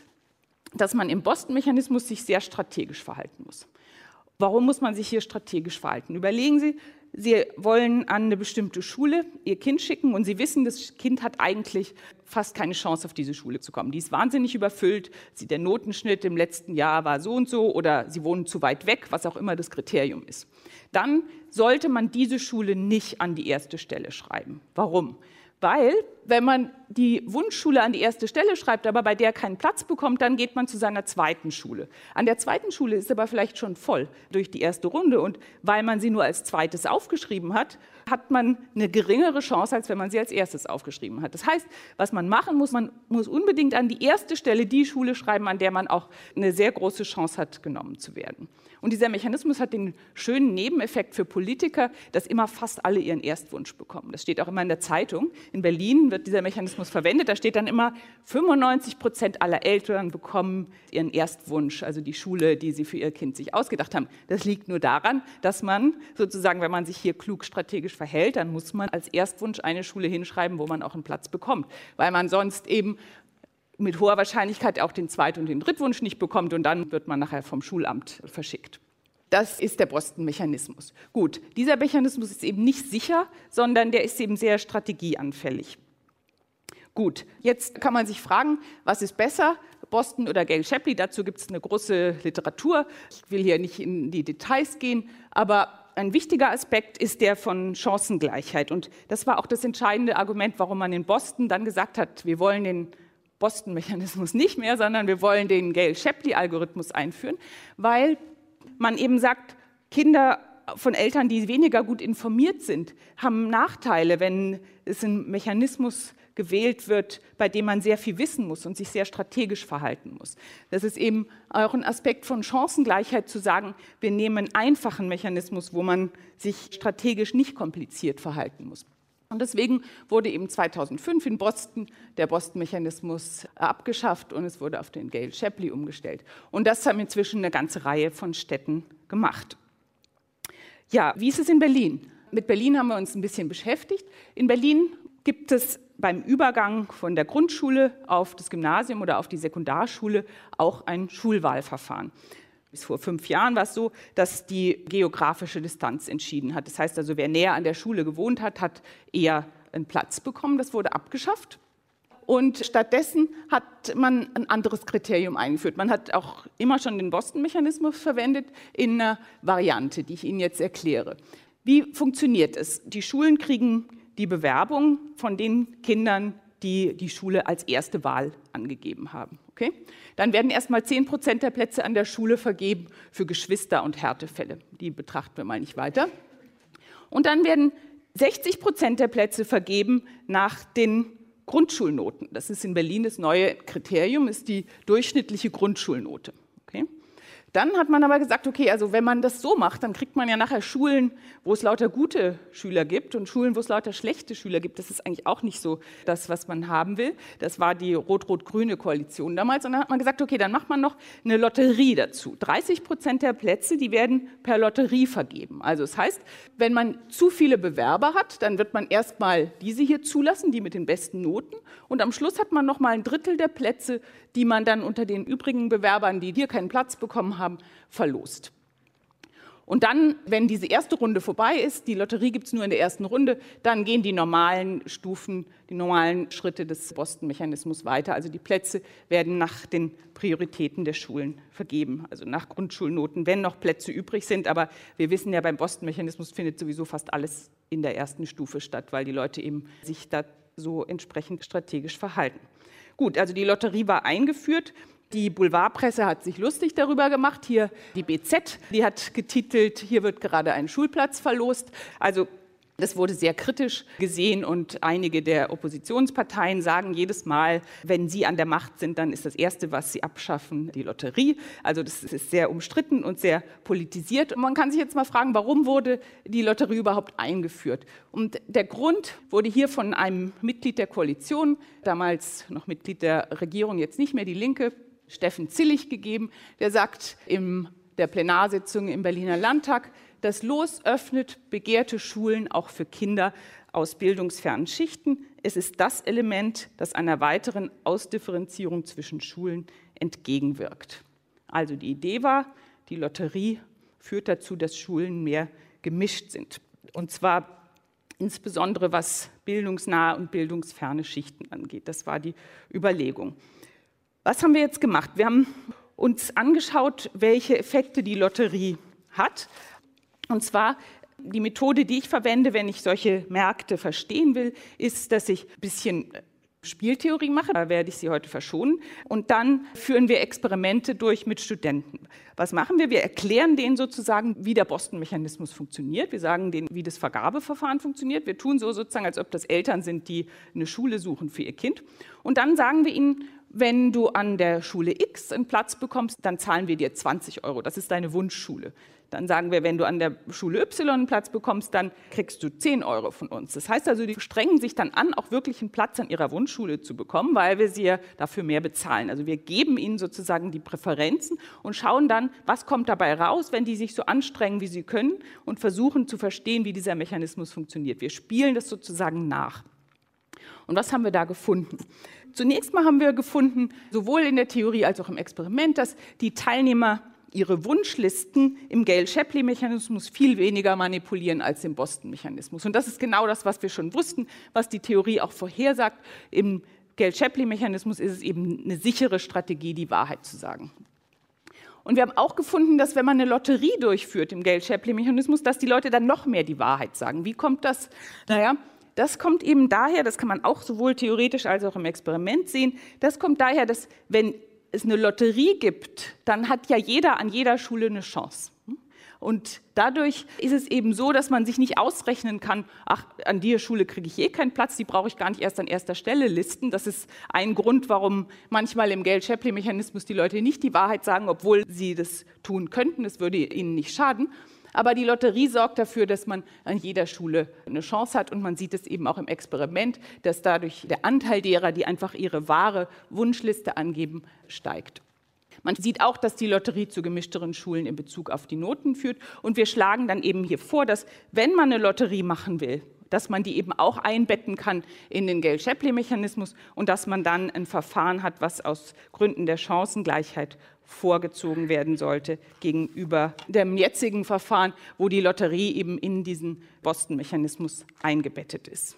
dass man im Boston-Mechanismus sich sehr strategisch verhalten muss. Warum muss man sich hier strategisch verhalten? Überlegen Sie, Sie wollen an eine bestimmte Schule Ihr Kind schicken und Sie wissen, das Kind hat eigentlich fast keine Chance, auf diese Schule zu kommen. Die ist wahnsinnig überfüllt. Der Notenschnitt im letzten Jahr war so und so oder Sie wohnen zu weit weg, was auch immer das Kriterium ist. Dann sollte man diese Schule nicht an die erste Stelle schreiben. Warum? Weil, wenn man die Wunschschule an die erste Stelle schreibt, aber bei der keinen Platz bekommt, dann geht man zu seiner zweiten Schule. An der zweiten Schule ist aber vielleicht schon voll durch die erste Runde und weil man sie nur als zweites aufgeschrieben hat, hat man eine geringere Chance, als wenn man sie als erstes aufgeschrieben hat. Das heißt, was man machen muss, man muss unbedingt an die erste Stelle die Schule schreiben, an der man auch eine sehr große Chance hat, genommen zu werden. Und dieser Mechanismus hat den schönen Nebeneffekt für Politiker, dass immer fast alle ihren Erstwunsch bekommen. Das steht auch immer in der Zeitung. In Berlin wird dieser Mechanismus verwendet. Da steht dann immer, 95 Prozent aller Eltern bekommen ihren Erstwunsch, also die Schule, die sie für ihr Kind sich ausgedacht haben. Das liegt nur daran, dass man sozusagen, wenn man sich hier klug strategisch verhält, dann muss man als Erstwunsch eine Schule hinschreiben, wo man auch einen Platz bekommt. Weil man sonst eben mit hoher Wahrscheinlichkeit auch den Zweit- und den Drittwunsch nicht bekommt und dann wird man nachher vom Schulamt verschickt. Das ist der Boston-Mechanismus. Gut, dieser Mechanismus ist eben nicht sicher, sondern der ist eben sehr strategieanfällig. Gut, jetzt kann man sich fragen, was ist besser, Boston oder Gail Shapley? Dazu gibt es eine große Literatur. Ich will hier nicht in die Details gehen, aber ein wichtiger Aspekt ist der von Chancengleichheit. Und das war auch das entscheidende Argument, warum man in Boston dann gesagt hat, wir wollen den Boston-Mechanismus nicht mehr, sondern wir wollen den Gale-Shapley-Algorithmus einführen, weil man eben sagt, Kinder von Eltern, die weniger gut informiert sind, haben Nachteile, wenn es ein Mechanismus gewählt wird, bei dem man sehr viel wissen muss und sich sehr strategisch verhalten muss. Das ist eben auch ein Aspekt von Chancengleichheit zu sagen, wir nehmen einen einfachen Mechanismus, wo man sich strategisch nicht kompliziert verhalten muss. Und deswegen wurde eben 2005 in Boston der Boston-Mechanismus abgeschafft und es wurde auf den Gale-Shapley umgestellt. Und das haben inzwischen eine ganze Reihe von Städten gemacht. Ja, wie ist es in Berlin? Mit Berlin haben wir uns ein bisschen beschäftigt. In Berlin gibt es beim Übergang von der Grundschule auf das Gymnasium oder auf die Sekundarschule auch ein Schulwahlverfahren. Bis vor fünf Jahren war es so, dass die geografische Distanz entschieden hat. Das heißt also, wer näher an der Schule gewohnt hat, hat eher einen Platz bekommen. Das wurde abgeschafft. Und stattdessen hat man ein anderes Kriterium eingeführt. Man hat auch immer schon den Boston-Mechanismus verwendet in einer Variante, die ich Ihnen jetzt erkläre. Wie funktioniert es? Die Schulen kriegen die Bewerbung von den Kindern, die die Schule als erste Wahl angegeben haben. Okay? Dann werden erstmal 10 Prozent der Plätze an der Schule vergeben für Geschwister- und Härtefälle. Die betrachten wir mal nicht weiter. Und dann werden 60 Prozent der Plätze vergeben nach den Grundschulnoten. Das ist in Berlin das neue Kriterium, ist die durchschnittliche Grundschulnote. Okay? Dann hat man aber gesagt, okay, also wenn man das so macht, dann kriegt man ja nachher Schulen, wo es lauter gute Schüler gibt und Schulen, wo es lauter schlechte Schüler gibt. Das ist eigentlich auch nicht so das, was man haben will. Das war die rot-rot-grüne Koalition damals. Und dann hat man gesagt, okay, dann macht man noch eine Lotterie dazu. 30 Prozent der Plätze, die werden per Lotterie vergeben. Also das heißt, wenn man zu viele Bewerber hat, dann wird man erstmal diese hier zulassen, die mit den besten Noten. Und am Schluss hat man noch mal ein Drittel der Plätze, die man dann unter den übrigen Bewerbern, die hier keinen Platz bekommen haben, verlost. Und dann, wenn diese erste Runde vorbei ist, die Lotterie gibt es nur in der ersten Runde, dann gehen die normalen Stufen, die normalen Schritte des Boston-Mechanismus weiter. Also die Plätze werden nach den Prioritäten der Schulen vergeben, also nach Grundschulnoten, wenn noch Plätze übrig sind. Aber wir wissen ja, beim Boston-Mechanismus findet sowieso fast alles in der ersten Stufe statt, weil die Leute eben sich da so entsprechend strategisch verhalten. Gut, also die Lotterie war eingeführt. Die Boulevardpresse hat sich lustig darüber gemacht. Hier die BZ, die hat getitelt, hier wird gerade ein Schulplatz verlost. Also das wurde sehr kritisch gesehen und einige der Oppositionsparteien sagen jedes Mal, wenn sie an der Macht sind, dann ist das Erste, was sie abschaffen, die Lotterie. Also das ist sehr umstritten und sehr politisiert. Und man kann sich jetzt mal fragen, warum wurde die Lotterie überhaupt eingeführt? Und der Grund wurde hier von einem Mitglied der Koalition, damals noch Mitglied der Regierung, jetzt nicht mehr die Linke, Steffen Zillig gegeben, der sagt in der Plenarsitzung im Berliner Landtag, das Los öffnet begehrte Schulen auch für Kinder aus bildungsfernen Schichten. Es ist das Element, das einer weiteren Ausdifferenzierung zwischen Schulen entgegenwirkt. Also die Idee war, die Lotterie führt dazu, dass Schulen mehr gemischt sind. Und zwar insbesondere was bildungsnahe und bildungsferne Schichten angeht. Das war die Überlegung. Was haben wir jetzt gemacht? Wir haben uns angeschaut, welche Effekte die Lotterie hat. Und zwar die Methode, die ich verwende, wenn ich solche Märkte verstehen will, ist, dass ich ein bisschen Spieltheorie mache, da werde ich Sie heute verschonen. Und dann führen wir Experimente durch mit Studenten. Was machen wir? Wir erklären denen sozusagen, wie der Boston-Mechanismus funktioniert. Wir sagen denen, wie das Vergabeverfahren funktioniert. Wir tun so sozusagen, als ob das Eltern sind, die eine Schule suchen für ihr Kind. Und dann sagen wir ihnen, wenn du an der Schule X einen Platz bekommst, dann zahlen wir dir 20 Euro. Das ist deine Wunschschule. Dann sagen wir, wenn du an der Schule Y einen Platz bekommst, dann kriegst du 10 Euro von uns. Das heißt also, die strengen sich dann an, auch wirklich einen Platz an ihrer Wunschschule zu bekommen, weil wir sie ja dafür mehr bezahlen. Also wir geben ihnen sozusagen die Präferenzen und schauen dann, was kommt dabei raus, wenn die sich so anstrengen, wie sie können und versuchen zu verstehen, wie dieser Mechanismus funktioniert. Wir spielen das sozusagen nach. Und was haben wir da gefunden? Zunächst mal haben wir gefunden, sowohl in der Theorie als auch im Experiment, dass die Teilnehmer ihre Wunschlisten im Gale-Shapley-Mechanismus viel weniger manipulieren als im Boston-Mechanismus. Und das ist genau das, was wir schon wussten, was die Theorie auch vorhersagt. Im Gale-Shapley-Mechanismus ist es eben eine sichere Strategie, die Wahrheit zu sagen. Und wir haben auch gefunden, dass wenn man eine Lotterie durchführt im Gale-Shapley-Mechanismus, dass die Leute dann noch mehr die Wahrheit sagen. Wie kommt das? Naja, das kommt eben daher, das kann man auch sowohl theoretisch als auch im Experiment sehen, das kommt daher, dass wenn es eine Lotterie gibt, dann hat ja jeder an jeder Schule eine Chance. Und dadurch ist es eben so, dass man sich nicht ausrechnen kann, ach, an der Schule kriege ich eh keinen Platz, die brauche ich gar nicht erst an erster Stelle listen. Das ist ein Grund, warum manchmal im Gale-Shapley-Mechanismus die Leute nicht die Wahrheit sagen, obwohl sie das tun könnten. Das würde ihnen nicht schaden. Aber die Lotterie sorgt dafür, dass man an jeder Schule eine Chance hat. Und man sieht es eben auch im Experiment, dass dadurch der Anteil derer, die einfach ihre wahre Wunschliste angeben, steigt. Man sieht auch, dass die Lotterie zu gemischteren Schulen in Bezug auf die Noten führt. Und wir schlagen dann eben hier vor, dass wenn man eine Lotterie machen will, dass man die eben auch einbetten kann in den Gale-Shapley-Mechanismus und dass man dann ein Verfahren hat, was aus Gründen der Chancengleichheit vorgezogen werden sollte gegenüber dem jetzigen Verfahren, wo die Lotterie eben in diesen Boston-Mechanismus eingebettet ist.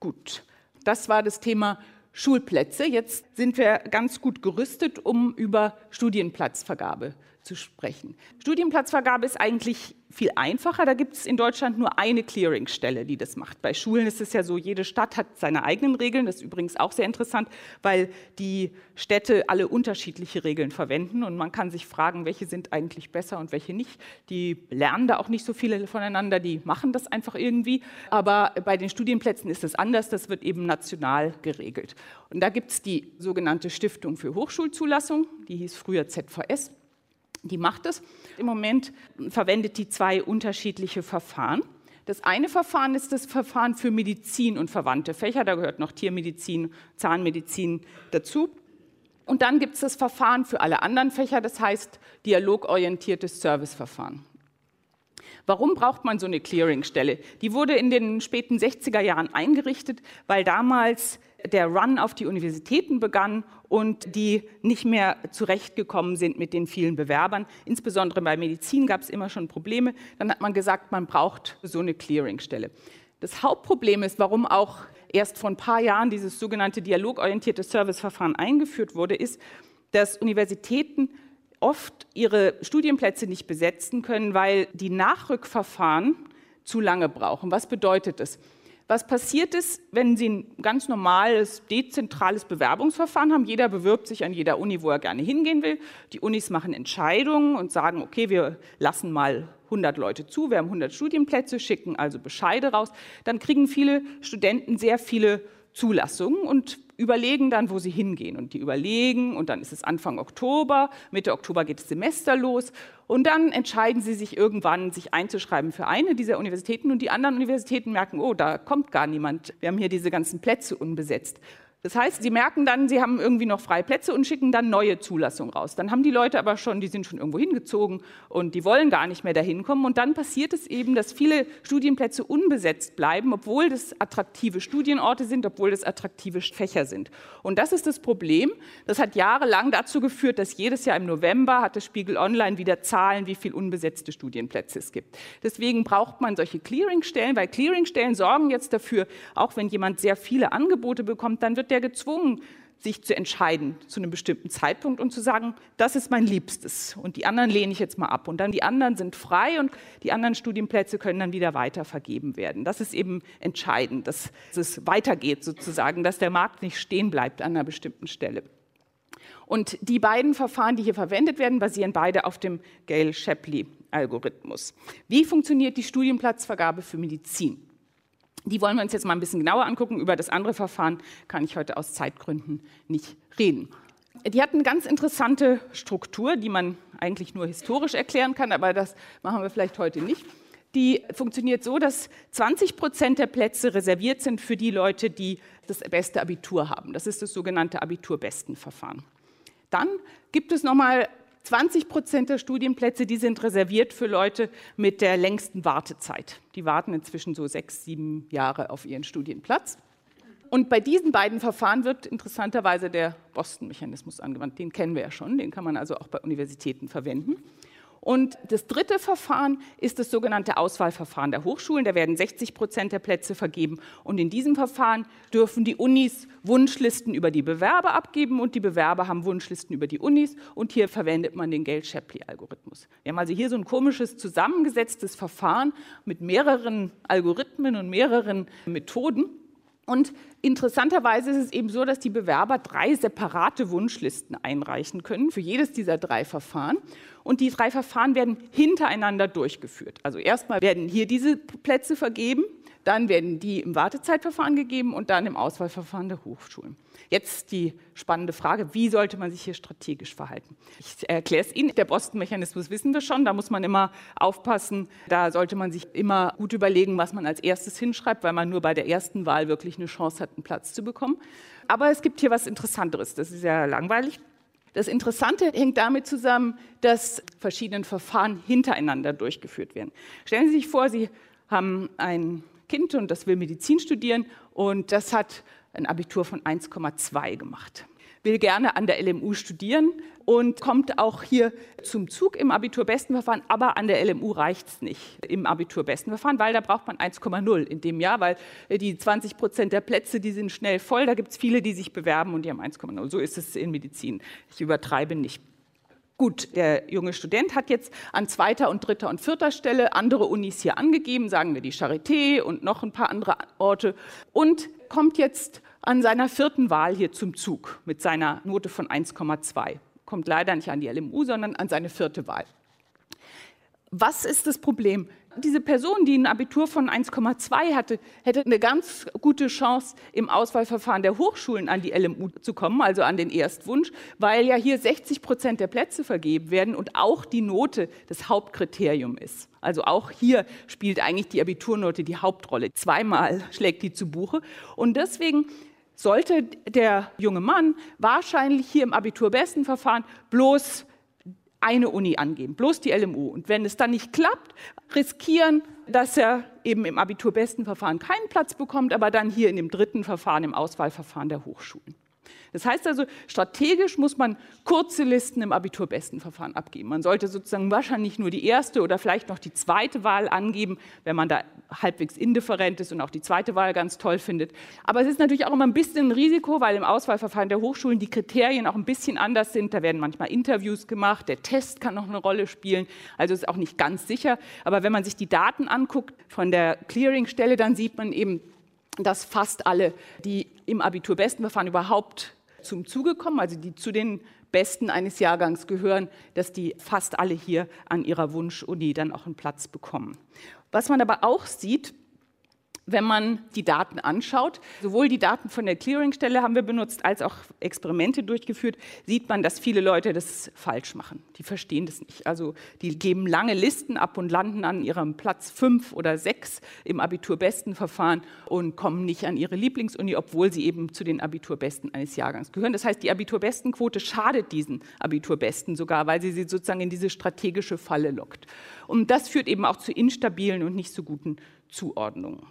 Gut, das war das Thema Schulplätze. Jetzt sind wir ganz gut gerüstet, um über Studienplatzvergabe zu sprechen. Studienplatzvergabe ist eigentlich viel einfacher. Da gibt es in Deutschland nur eine Clearingstelle, die das macht. Bei Schulen ist es ja so, jede Stadt hat seine eigenen Regeln. Das ist übrigens auch sehr interessant, weil die Städte alle unterschiedliche Regeln verwenden und man kann sich fragen, welche sind eigentlich besser und welche nicht. Die lernen da auch nicht so viele voneinander, die machen das einfach irgendwie. Aber bei den Studienplätzen ist es anders. Das wird eben national geregelt. Und da gibt es die sogenannte Stiftung für Hochschulzulassung, die hieß früher ZVS. Die macht es. Im Moment verwendet die zwei unterschiedliche Verfahren. Das eine Verfahren ist das Verfahren für Medizin und verwandte Fächer. Da gehört noch Tiermedizin, Zahnmedizin dazu. Und dann gibt es das Verfahren für alle anderen Fächer, das heißt dialogorientiertes Serviceverfahren. Warum braucht man so eine Clearingstelle? Die wurde in den späten 60er Jahren eingerichtet, weil damals der Run auf die Universitäten begann und die nicht mehr zurechtgekommen sind mit den vielen Bewerbern. Insbesondere bei Medizin gab es immer schon Probleme. Dann hat man gesagt, man braucht so eine Clearingstelle. Das Hauptproblem ist, warum auch erst vor ein paar Jahren dieses sogenannte dialogorientierte Serviceverfahren eingeführt wurde, ist, dass Universitäten oft ihre Studienplätze nicht besetzen können, weil die Nachrückverfahren zu lange brauchen. Was bedeutet das? Was passiert ist, wenn Sie ein ganz normales, dezentrales Bewerbungsverfahren haben? Jeder bewirbt sich an jeder Uni, wo er gerne hingehen will. Die Unis machen Entscheidungen und sagen, okay, wir lassen mal 100 Leute zu, wir haben 100 Studienplätze, schicken also Bescheide raus. Dann kriegen viele Studenten sehr viele Zulassungen und überlegen dann, wo sie hingehen. Und die überlegen und dann ist es Anfang Oktober, Mitte Oktober geht das Semester los und dann entscheiden sie sich irgendwann, sich einzuschreiben für eine dieser Universitäten und die anderen Universitäten merken, oh, da kommt gar niemand, wir haben hier diese ganzen Plätze unbesetzt. Das heißt, sie merken dann, sie haben irgendwie noch freie Plätze und schicken dann neue Zulassungen raus. Dann haben die Leute aber schon, die sind schon irgendwo hingezogen und die wollen gar nicht mehr dahin kommen. Und dann passiert es eben, dass viele Studienplätze unbesetzt bleiben, obwohl das attraktive Studienorte sind, obwohl das attraktive Fächer sind. Und das ist das Problem. Das hat jahrelang dazu geführt, dass jedes Jahr im November hat das Spiegel Online wieder Zahlen, wie viele unbesetzte Studienplätze es gibt. Deswegen braucht man solche Clearingstellen, weil Clearingstellen sorgen jetzt dafür, auch wenn jemand sehr viele Angebote bekommt, dann wird der ja gezwungen, sich zu entscheiden zu einem bestimmten Zeitpunkt und zu sagen, das ist mein Liebstes und die anderen lehne ich jetzt mal ab. Und dann die anderen sind frei und die anderen Studienplätze können dann wieder weiter vergeben werden. Das ist eben entscheidend, dass es weitergeht sozusagen, dass der Markt nicht stehen bleibt an einer bestimmten Stelle. Und die beiden Verfahren, die hier verwendet werden, basieren beide auf dem Gale-Shapley-Algorithmus. Wie funktioniert die Studienplatzvergabe für Medizin? Die wollen wir uns jetzt mal ein bisschen genauer angucken. Über das andere Verfahren kann ich heute aus Zeitgründen nicht reden. Die hat eine ganz interessante Struktur, die man eigentlich nur historisch erklären kann, aber das machen wir vielleicht heute nicht. Die funktioniert so, dass 20 Prozent der Plätze reserviert sind für die Leute, die das beste Abitur haben. Das ist das sogenannte Abiturbestenverfahren. Dann gibt es nochmal 20 Prozent der Studienplätze, die sind reserviert für Leute mit der längsten Wartezeit. Die warten inzwischen so sechs, sieben Jahre auf ihren Studienplatz. Und bei diesen beiden Verfahren wird interessanterweise der Boston-Mechanismus angewandt. Den kennen wir ja schon, den kann man also auch bei Universitäten verwenden. Und das dritte Verfahren ist das sogenannte Auswahlverfahren der Hochschulen. Da werden 60 Prozent der Plätze vergeben. Und in diesem Verfahren dürfen die Unis Wunschlisten über die Bewerber abgeben und die Bewerber haben Wunschlisten über die Unis. Und hier verwendet man den Gale-Shapley-Algorithmus. Wir haben also hier so ein komisches zusammengesetztes Verfahren mit mehreren Algorithmen und mehreren Methoden. Und interessanterweise ist es eben so, dass die Bewerber drei separate Wunschlisten einreichen können für jedes dieser drei Verfahren. Und die drei Verfahren werden hintereinander durchgeführt. Also erstmal werden hier diese Plätze vergeben, dann werden die im Wartezeitverfahren gegeben und dann im Auswahlverfahren der Hochschulen. Jetzt die spannende Frage, wie sollte man sich hier strategisch verhalten? Ich erkläre es Ihnen. Der Boston-Mechanismus wissen wir schon, da muss man immer aufpassen. Da sollte man sich immer gut überlegen, was man als erstes hinschreibt, weil man nur bei der ersten Wahl wirklich eine Chance hat, einen Platz zu bekommen. Aber es gibt hier was Interessanteres, das ist ja langweilig. Das Interessante hängt damit zusammen, dass verschiedene Verfahren hintereinander durchgeführt werden. Stellen Sie sich vor, Sie haben ein Kind und das will Medizin studieren und das hat ein Abitur von 1,2 gemacht. Will gerne an der LMU studieren und kommt auch hier zum Zug im Abiturbestenverfahren, aber an der LMU reicht es nicht im Abiturbestenverfahren, weil da braucht man 1,0 in dem Jahr, weil die 20 Prozent der Plätze, die sind schnell voll, da gibt es viele, die sich bewerben und die haben 1,0. So ist es in Medizin. Ich übertreibe nicht. Gut, der junge Student hat jetzt an zweiter und dritter und vierter Stelle andere Unis hier angegeben, sagen wir die Charité und noch ein paar andere Orte und kommt jetzt an seiner vierten Wahl hier zum Zug mit seiner Note von 1,2 kommt leider nicht an die LMU, sondern an seine vierte Wahl. Was ist das Problem? diese Person, die ein Abitur von 1,2 hatte, hätte eine ganz gute Chance, im Auswahlverfahren der Hochschulen an die LMU zu kommen, also an den Erstwunsch, weil ja hier 60 Prozent der Plätze vergeben werden und auch die Note das Hauptkriterium ist. Also auch hier spielt eigentlich die Abiturnote die Hauptrolle. Zweimal schlägt die zu Buche. Und deswegen sollte der junge Mann wahrscheinlich hier im Abiturbestenverfahren bloß eine Uni angeben, bloß die LMU. Und wenn es dann nicht klappt, riskieren, dass er eben im Abiturbestenverfahren keinen Platz bekommt, aber dann hier in dem dritten Verfahren, im Auswahlverfahren der Hochschulen. Das heißt also, strategisch muss man kurze Listen im Abiturbestenverfahren abgeben. Man sollte sozusagen wahrscheinlich nur die erste oder vielleicht noch die zweite Wahl angeben, wenn man da halbwegs indifferent ist und auch die zweite Wahl ganz toll findet. Aber es ist natürlich auch immer ein bisschen ein Risiko, weil im Auswahlverfahren der Hochschulen die Kriterien auch ein bisschen anders sind. Da werden manchmal Interviews gemacht, der Test kann noch eine Rolle spielen. Also ist auch nicht ganz sicher. Aber wenn man sich die Daten anguckt von der Clearingstelle, dann sieht man eben, dass fast alle, die im Abiturbestenverfahren überhaupt zum Zuge kommen, also die zu den Besten eines Jahrgangs gehören, dass die fast alle hier an ihrer Wunschuni dann auch einen Platz bekommen. Was man aber auch sieht, wenn man die Daten anschaut, sowohl die Daten von der Clearingstelle haben wir benutzt, als auch Experimente durchgeführt, sieht man, dass viele Leute das falsch machen. Die verstehen das nicht. Also die geben lange Listen ab und landen an ihrem Platz fünf oder sechs im Abiturbestenverfahren und kommen nicht an ihre Lieblingsuni, obwohl sie eben zu den Abiturbesten eines Jahrgangs gehören. Das heißt, die Abiturbestenquote schadet diesen Abiturbesten sogar, weil sie sie sozusagen in diese strategische Falle lockt. Und das führt eben auch zu instabilen und nicht so guten Zuordnungen.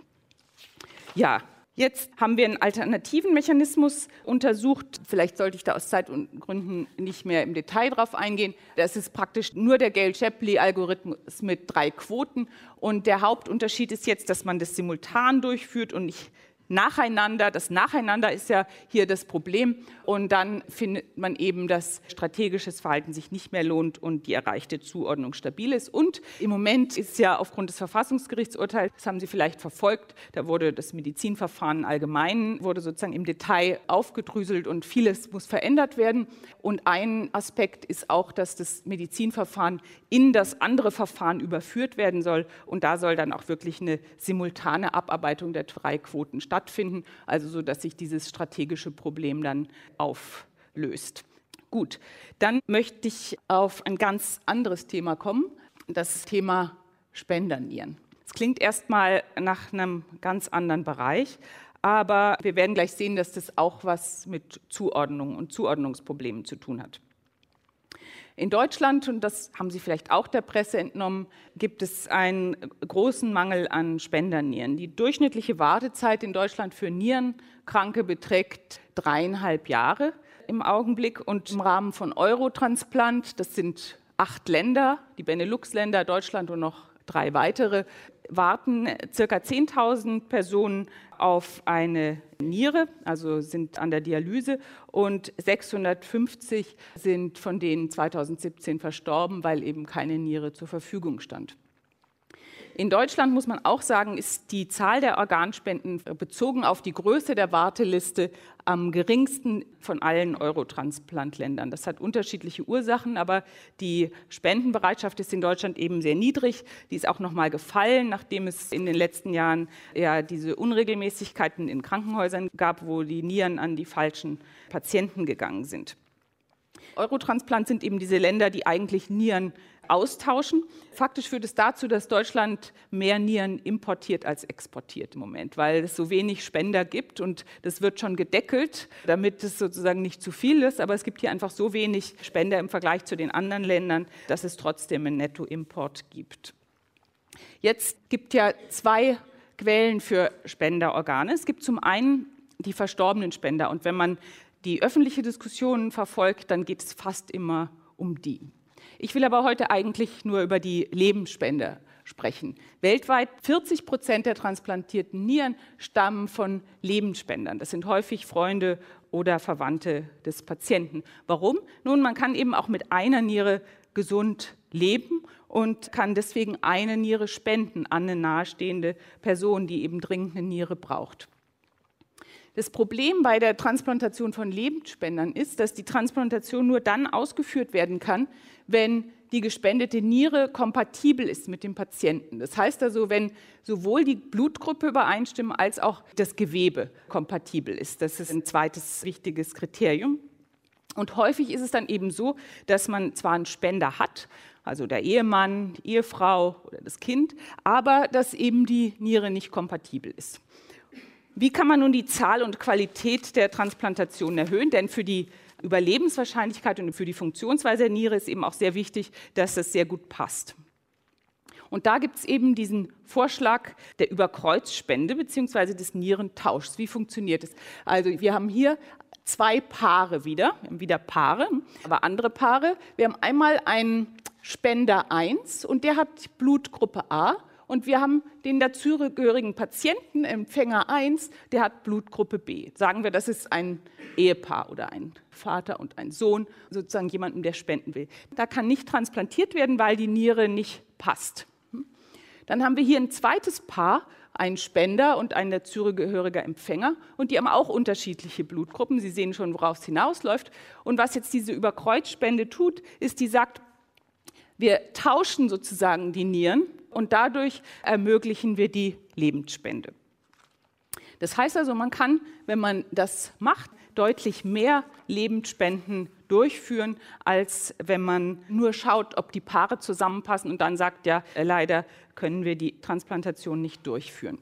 Ja, Jetzt haben wir einen alternativen Mechanismus untersucht. Vielleicht sollte ich da aus Zeitgründen nicht mehr im Detail drauf eingehen. Das ist praktisch nur der Gale-Shapley-Algorithmus mit drei Quoten. Und der Hauptunterschied ist jetzt, dass man das simultan durchführt und nicht nacheinander. Das Nacheinander ist ja hier das Problem. Und dann findet man eben, dass strategisches Verhalten sich nicht mehr lohnt und die erreichte Zuordnung stabil ist. Und im Moment ist ja aufgrund des Verfassungsgerichtsurteils, das haben Sie vielleicht verfolgt, da wurde das Medizinverfahren allgemein, wurde sozusagen im Detail aufgedröselt und vieles muss verändert werden. Und ein Aspekt ist auch, dass das Medizinverfahren in das andere Verfahren überführt werden soll. Und da soll dann auch wirklich eine simultane Abarbeitung der drei Quoten stattfinden stattfinden, also so, dass sich dieses strategische Problem dann auflöst. Gut, dann möchte ich auf ein ganz anderes Thema kommen, das Thema Spendernieren. Es klingt erstmal nach einem ganz anderen Bereich, aber wir werden gleich sehen, dass das auch was mit Zuordnung und Zuordnungsproblemen zu tun hat. In Deutschland, und das haben Sie vielleicht auch der Presse entnommen, gibt es einen großen Mangel an Spendernieren. Die durchschnittliche Wartezeit in Deutschland für Nierenkranke beträgt dreieinhalb Jahre im Augenblick. Und im Rahmen von Eurotransplant, das sind acht Länder, die Benelux-Länder, Deutschland und noch drei weitere, warten circa 10.000 Personen auf eine Niere, also sind an der Dialyse und 650 sind von denen 2017 verstorben, weil eben keine Niere zur Verfügung stand. In Deutschland muss man auch sagen, ist die Zahl der Organspenden bezogen auf die Größe der Warteliste am geringsten von allen Eurotransplantländern. Das hat unterschiedliche Ursachen, aber die Spendenbereitschaft ist in Deutschland eben sehr niedrig. Die ist auch noch mal gefallen, nachdem es in den letzten Jahren ja diese Unregelmäßigkeiten in Krankenhäusern gab, wo die Nieren an die falschen Patienten gegangen sind. Eurotransplant sind eben diese Länder, die eigentlich Nieren austauschen. Faktisch führt es dazu, dass Deutschland mehr Nieren importiert als exportiert im Moment, weil es so wenig Spender gibt und das wird schon gedeckelt, damit es sozusagen nicht zu viel ist. Aber es gibt hier einfach so wenig Spender im Vergleich zu den anderen Ländern, dass es trotzdem einen Nettoimport gibt. Jetzt gibt ja zwei Quellen für Spenderorgane. Es gibt zum einen die verstorbenen Spender und wenn man die öffentliche Diskussion verfolgt, dann geht es fast immer um die. Ich will aber heute eigentlich nur über die Lebensspende sprechen. Weltweit 40 Prozent der transplantierten Nieren stammen von Lebensspendern. Das sind häufig Freunde oder Verwandte des Patienten. Warum? Nun, man kann eben auch mit einer Niere gesund leben und kann deswegen eine Niere spenden an eine nahestehende Person, die eben dringend eine Niere braucht. Das Problem bei der Transplantation von Lebensspendern ist, dass die Transplantation nur dann ausgeführt werden kann, wenn die gespendete Niere kompatibel ist mit dem Patienten. Das heißt also, wenn sowohl die Blutgruppe übereinstimmen als auch das Gewebe kompatibel ist. Das ist ein zweites wichtiges Kriterium. Und häufig ist es dann eben so, dass man zwar einen Spender hat, also der Ehemann, die Ehefrau oder das Kind, aber dass eben die Niere nicht kompatibel ist. Wie kann man nun die Zahl und Qualität der Transplantation erhöhen? Denn für die Überlebenswahrscheinlichkeit und für die Funktionsweise der Niere ist eben auch sehr wichtig, dass es sehr gut passt. Und da gibt es eben diesen Vorschlag der Überkreuzspende bzw. des Nierentauschs. Wie funktioniert es? Also wir haben hier zwei Paare wieder, wir haben wieder Paare, aber andere Paare. Wir haben einmal einen Spender 1 und der hat Blutgruppe A und wir haben den dazugehörigen Patienten, Empfänger 1, der hat Blutgruppe B. Sagen wir, das ist ein Ehepaar oder ein Vater und ein Sohn, sozusagen jemandem, der spenden will. Da kann nicht transplantiert werden, weil die Niere nicht passt. Dann haben wir hier ein zweites Paar, ein Spender und ein dazugehöriger Empfänger. Und die haben auch unterschiedliche Blutgruppen. Sie sehen schon, worauf es hinausläuft. Und was jetzt diese Überkreuzspende tut, ist, die sagt, wir tauschen sozusagen die Nieren und dadurch ermöglichen wir die Lebensspende. Das heißt also, man kann, wenn man das macht, deutlich mehr Lebensspenden durchführen, als wenn man nur schaut, ob die Paare zusammenpassen und dann sagt, ja, leider können wir die Transplantation nicht durchführen.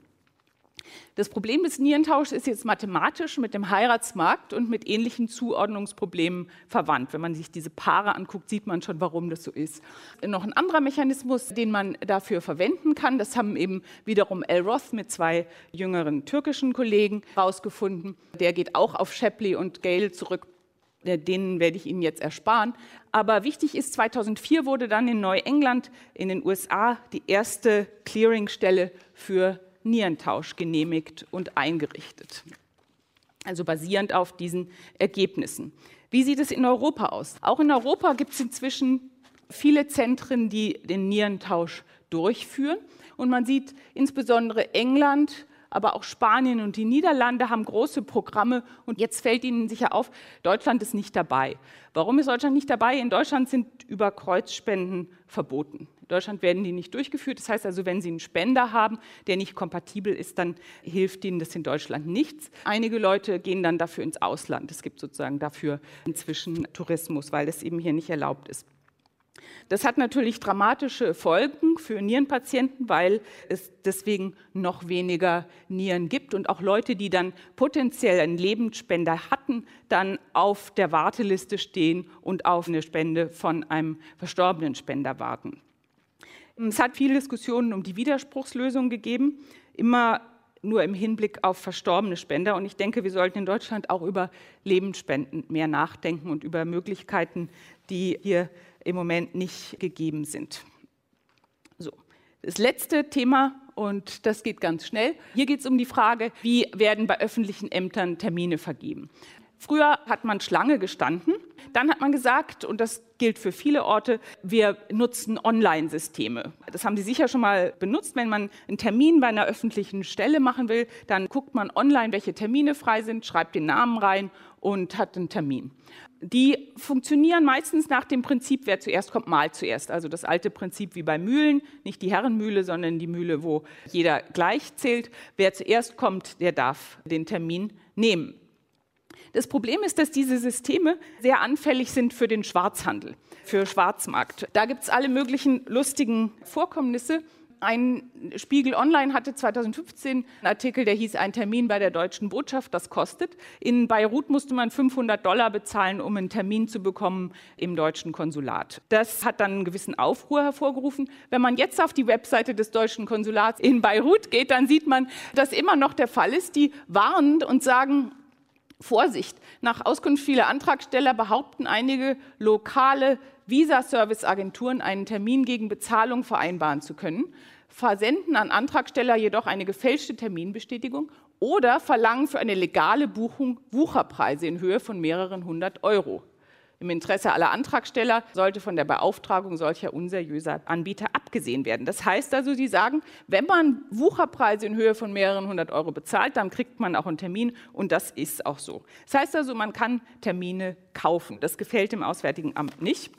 Das Problem des Nierentauschs ist jetzt mathematisch mit dem Heiratsmarkt und mit ähnlichen Zuordnungsproblemen verwandt. Wenn man sich diese Paare anguckt, sieht man schon, warum das so ist. Noch ein anderer Mechanismus, den man dafür verwenden kann, das haben eben wiederum El Roth mit zwei jüngeren türkischen Kollegen herausgefunden. Der geht auch auf Shapley und Gale zurück. Denen werde ich Ihnen jetzt ersparen. Aber wichtig ist, 2004 wurde dann in Neuengland in den USA die erste Clearingstelle für Nierentausch genehmigt und eingerichtet. Also basierend auf diesen Ergebnissen. Wie sieht es in Europa aus? Auch in Europa gibt es inzwischen viele Zentren, die den Nierentausch durchführen. Und man sieht insbesondere England, aber auch Spanien und die Niederlande haben große Programme. Und jetzt fällt Ihnen sicher auf, Deutschland ist nicht dabei. Warum ist Deutschland nicht dabei? In Deutschland sind Überkreuzspenden verboten. In Deutschland werden die nicht durchgeführt. Das heißt also, wenn Sie einen Spender haben, der nicht kompatibel ist, dann hilft Ihnen das in Deutschland nichts. Einige Leute gehen dann dafür ins Ausland. Es gibt sozusagen dafür inzwischen Tourismus, weil das eben hier nicht erlaubt ist. Das hat natürlich dramatische Folgen für Nierenpatienten, weil es deswegen noch weniger Nieren gibt und auch Leute, die dann potenziell einen Lebensspender hatten, dann auf der Warteliste stehen und auf eine Spende von einem verstorbenen Spender warten. Es hat viele Diskussionen um die Widerspruchslösung gegeben, immer nur im Hinblick auf verstorbene Spender. Und ich denke, wir sollten in Deutschland auch über Lebensspenden mehr nachdenken und über Möglichkeiten, die hier im Moment nicht gegeben sind. So. Das letzte Thema, und das geht ganz schnell. Hier geht es um die Frage, wie werden bei öffentlichen Ämtern Termine vergeben. Früher hat man Schlange gestanden. Dann hat man gesagt, und das gilt für viele Orte, wir nutzen Online-Systeme. Das haben Sie sicher schon mal benutzt. Wenn man einen Termin bei einer öffentlichen Stelle machen will, dann guckt man online, welche Termine frei sind, schreibt den Namen rein und hat einen Termin. Die funktionieren meistens nach dem Prinzip, wer zuerst kommt, mal zuerst. Also das alte Prinzip wie bei Mühlen, nicht die Herrenmühle, sondern die Mühle, wo jeder gleich zählt. Wer zuerst kommt, der darf den Termin nehmen. Das Problem ist, dass diese Systeme sehr anfällig sind für den Schwarzhandel, für Schwarzmarkt. Da gibt es alle möglichen lustigen Vorkommnisse. Ein Spiegel Online hatte 2015 einen Artikel, der hieß Ein Termin bei der deutschen Botschaft, das kostet. In Beirut musste man 500 Dollar bezahlen, um einen Termin zu bekommen im deutschen Konsulat. Das hat dann einen gewissen Aufruhr hervorgerufen. Wenn man jetzt auf die Webseite des deutschen Konsulats in Beirut geht, dann sieht man, dass immer noch der Fall ist. Die warnen und sagen, Vorsicht, nach Auskunft vieler Antragsteller behaupten einige lokale Visa-Service-Agenturen einen Termin gegen Bezahlung vereinbaren zu können, versenden an Antragsteller jedoch eine gefälschte Terminbestätigung oder verlangen für eine legale Buchung Wucherpreise in Höhe von mehreren hundert Euro. Im Interesse aller Antragsteller sollte von der Beauftragung solcher unseriöser Anbieter abgesehen werden. Das heißt also, Sie sagen, wenn man Wucherpreise in Höhe von mehreren hundert Euro bezahlt, dann kriegt man auch einen Termin und das ist auch so. Das heißt also, man kann Termine kaufen. Das gefällt dem Auswärtigen Amt nicht.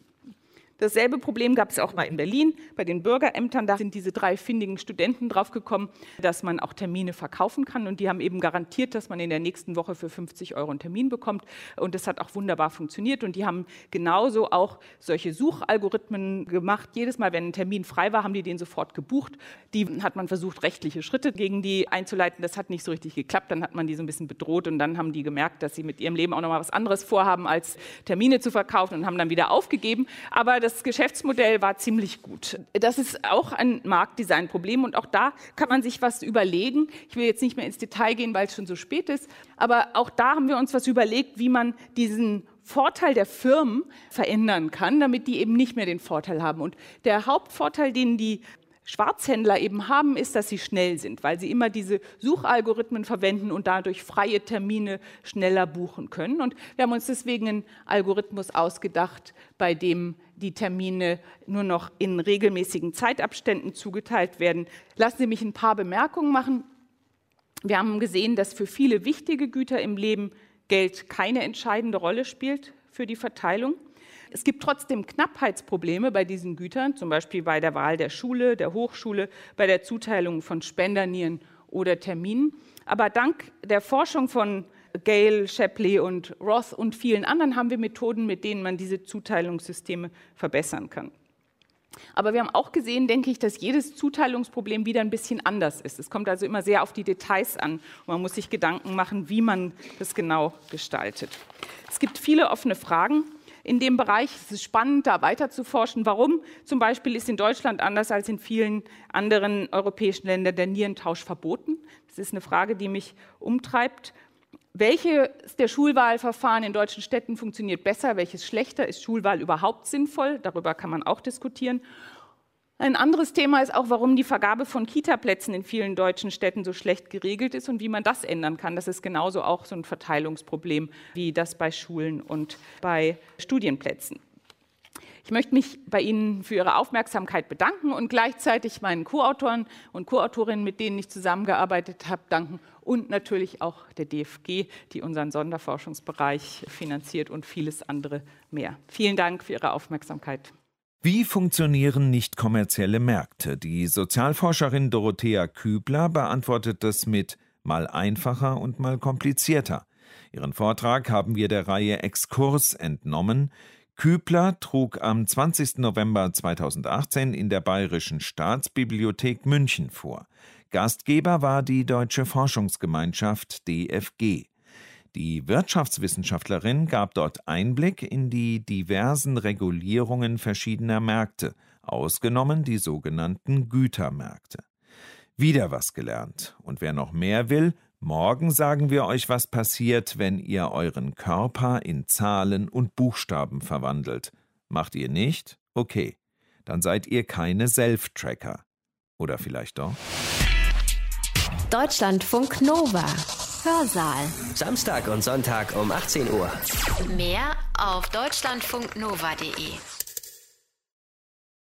Dasselbe Problem gab es auch mal in Berlin bei den Bürgerämtern. Da sind diese drei findigen Studenten draufgekommen, dass man auch Termine verkaufen kann. Und die haben eben garantiert, dass man in der nächsten Woche für 50 Euro einen Termin bekommt. Und das hat auch wunderbar funktioniert. Und die haben genauso auch solche Suchalgorithmen gemacht. Jedes Mal, wenn ein Termin frei war, haben die den sofort gebucht. Die hat man versucht, rechtliche Schritte gegen die einzuleiten. Das hat nicht so richtig geklappt. Dann hat man die so ein bisschen bedroht. Und dann haben die gemerkt, dass sie mit ihrem Leben auch noch mal was anderes vorhaben, als Termine zu verkaufen und haben dann wieder aufgegeben. Aber das Geschäftsmodell war ziemlich gut. Das ist auch ein Marktdesign-Problem und auch da kann man sich was überlegen. Ich will jetzt nicht mehr ins Detail gehen, weil es schon so spät ist, aber auch da haben wir uns was überlegt, wie man diesen Vorteil der Firmen verändern kann, damit die eben nicht mehr den Vorteil haben. Und der Hauptvorteil, den die Schwarzhändler eben haben, ist, dass sie schnell sind, weil sie immer diese Suchalgorithmen verwenden und dadurch freie Termine schneller buchen können. Und wir haben uns deswegen einen Algorithmus ausgedacht, bei dem die Termine nur noch in regelmäßigen Zeitabständen zugeteilt werden. Lassen Sie mich ein paar Bemerkungen machen. Wir haben gesehen, dass für viele wichtige Güter im Leben Geld keine entscheidende Rolle spielt für die Verteilung. Es gibt trotzdem Knappheitsprobleme bei diesen Gütern, zum Beispiel bei der Wahl der Schule, der Hochschule, bei der Zuteilung von Spendernieren oder Terminen. Aber dank der Forschung von Gale, Shapley und Roth und vielen anderen haben wir Methoden, mit denen man diese Zuteilungssysteme verbessern kann. Aber wir haben auch gesehen, denke ich, dass jedes Zuteilungsproblem wieder ein bisschen anders ist. Es kommt also immer sehr auf die Details an. Man muss sich Gedanken machen, wie man das genau gestaltet. Es gibt viele offene Fragen in dem Bereich. Es ist spannend, da weiter zu forschen. Warum zum Beispiel ist in Deutschland anders als in vielen anderen europäischen Ländern der Nierentausch verboten? Das ist eine Frage, die mich umtreibt. Welches der Schulwahlverfahren in deutschen Städten funktioniert besser, welches schlechter? Ist Schulwahl überhaupt sinnvoll? Darüber kann man auch diskutieren. Ein anderes Thema ist auch, warum die Vergabe von Kitaplätzen in vielen deutschen Städten so schlecht geregelt ist und wie man das ändern kann. Das ist genauso auch so ein Verteilungsproblem wie das bei Schulen und bei Studienplätzen. Ich möchte mich bei Ihnen für Ihre Aufmerksamkeit bedanken und gleichzeitig meinen Co-Autoren und Co-Autorinnen, mit denen ich zusammengearbeitet habe, danken und natürlich auch der DFG, die unseren Sonderforschungsbereich finanziert und vieles andere mehr. Vielen Dank für Ihre Aufmerksamkeit. Wie funktionieren nicht kommerzielle Märkte? Die Sozialforscherin Dorothea Kübler beantwortet das mit mal einfacher und mal komplizierter. Ihren Vortrag haben wir der Reihe Exkurs entnommen. Kübler trug am 20. November 2018 in der Bayerischen Staatsbibliothek München vor. Gastgeber war die Deutsche Forschungsgemeinschaft DFG. Die Wirtschaftswissenschaftlerin gab dort Einblick in die diversen Regulierungen verschiedener Märkte, ausgenommen die sogenannten Gütermärkte. Wieder was gelernt. Und wer noch mehr will, morgen sagen wir euch, was passiert, wenn ihr euren Körper in Zahlen und Buchstaben verwandelt. Macht ihr nicht? Okay. Dann seid ihr keine Self-Tracker. Oder vielleicht doch? Deutschlandfunk Nova. Hörsaal. Samstag und Sonntag um 18 Uhr. Mehr auf deutschlandfunknova.de.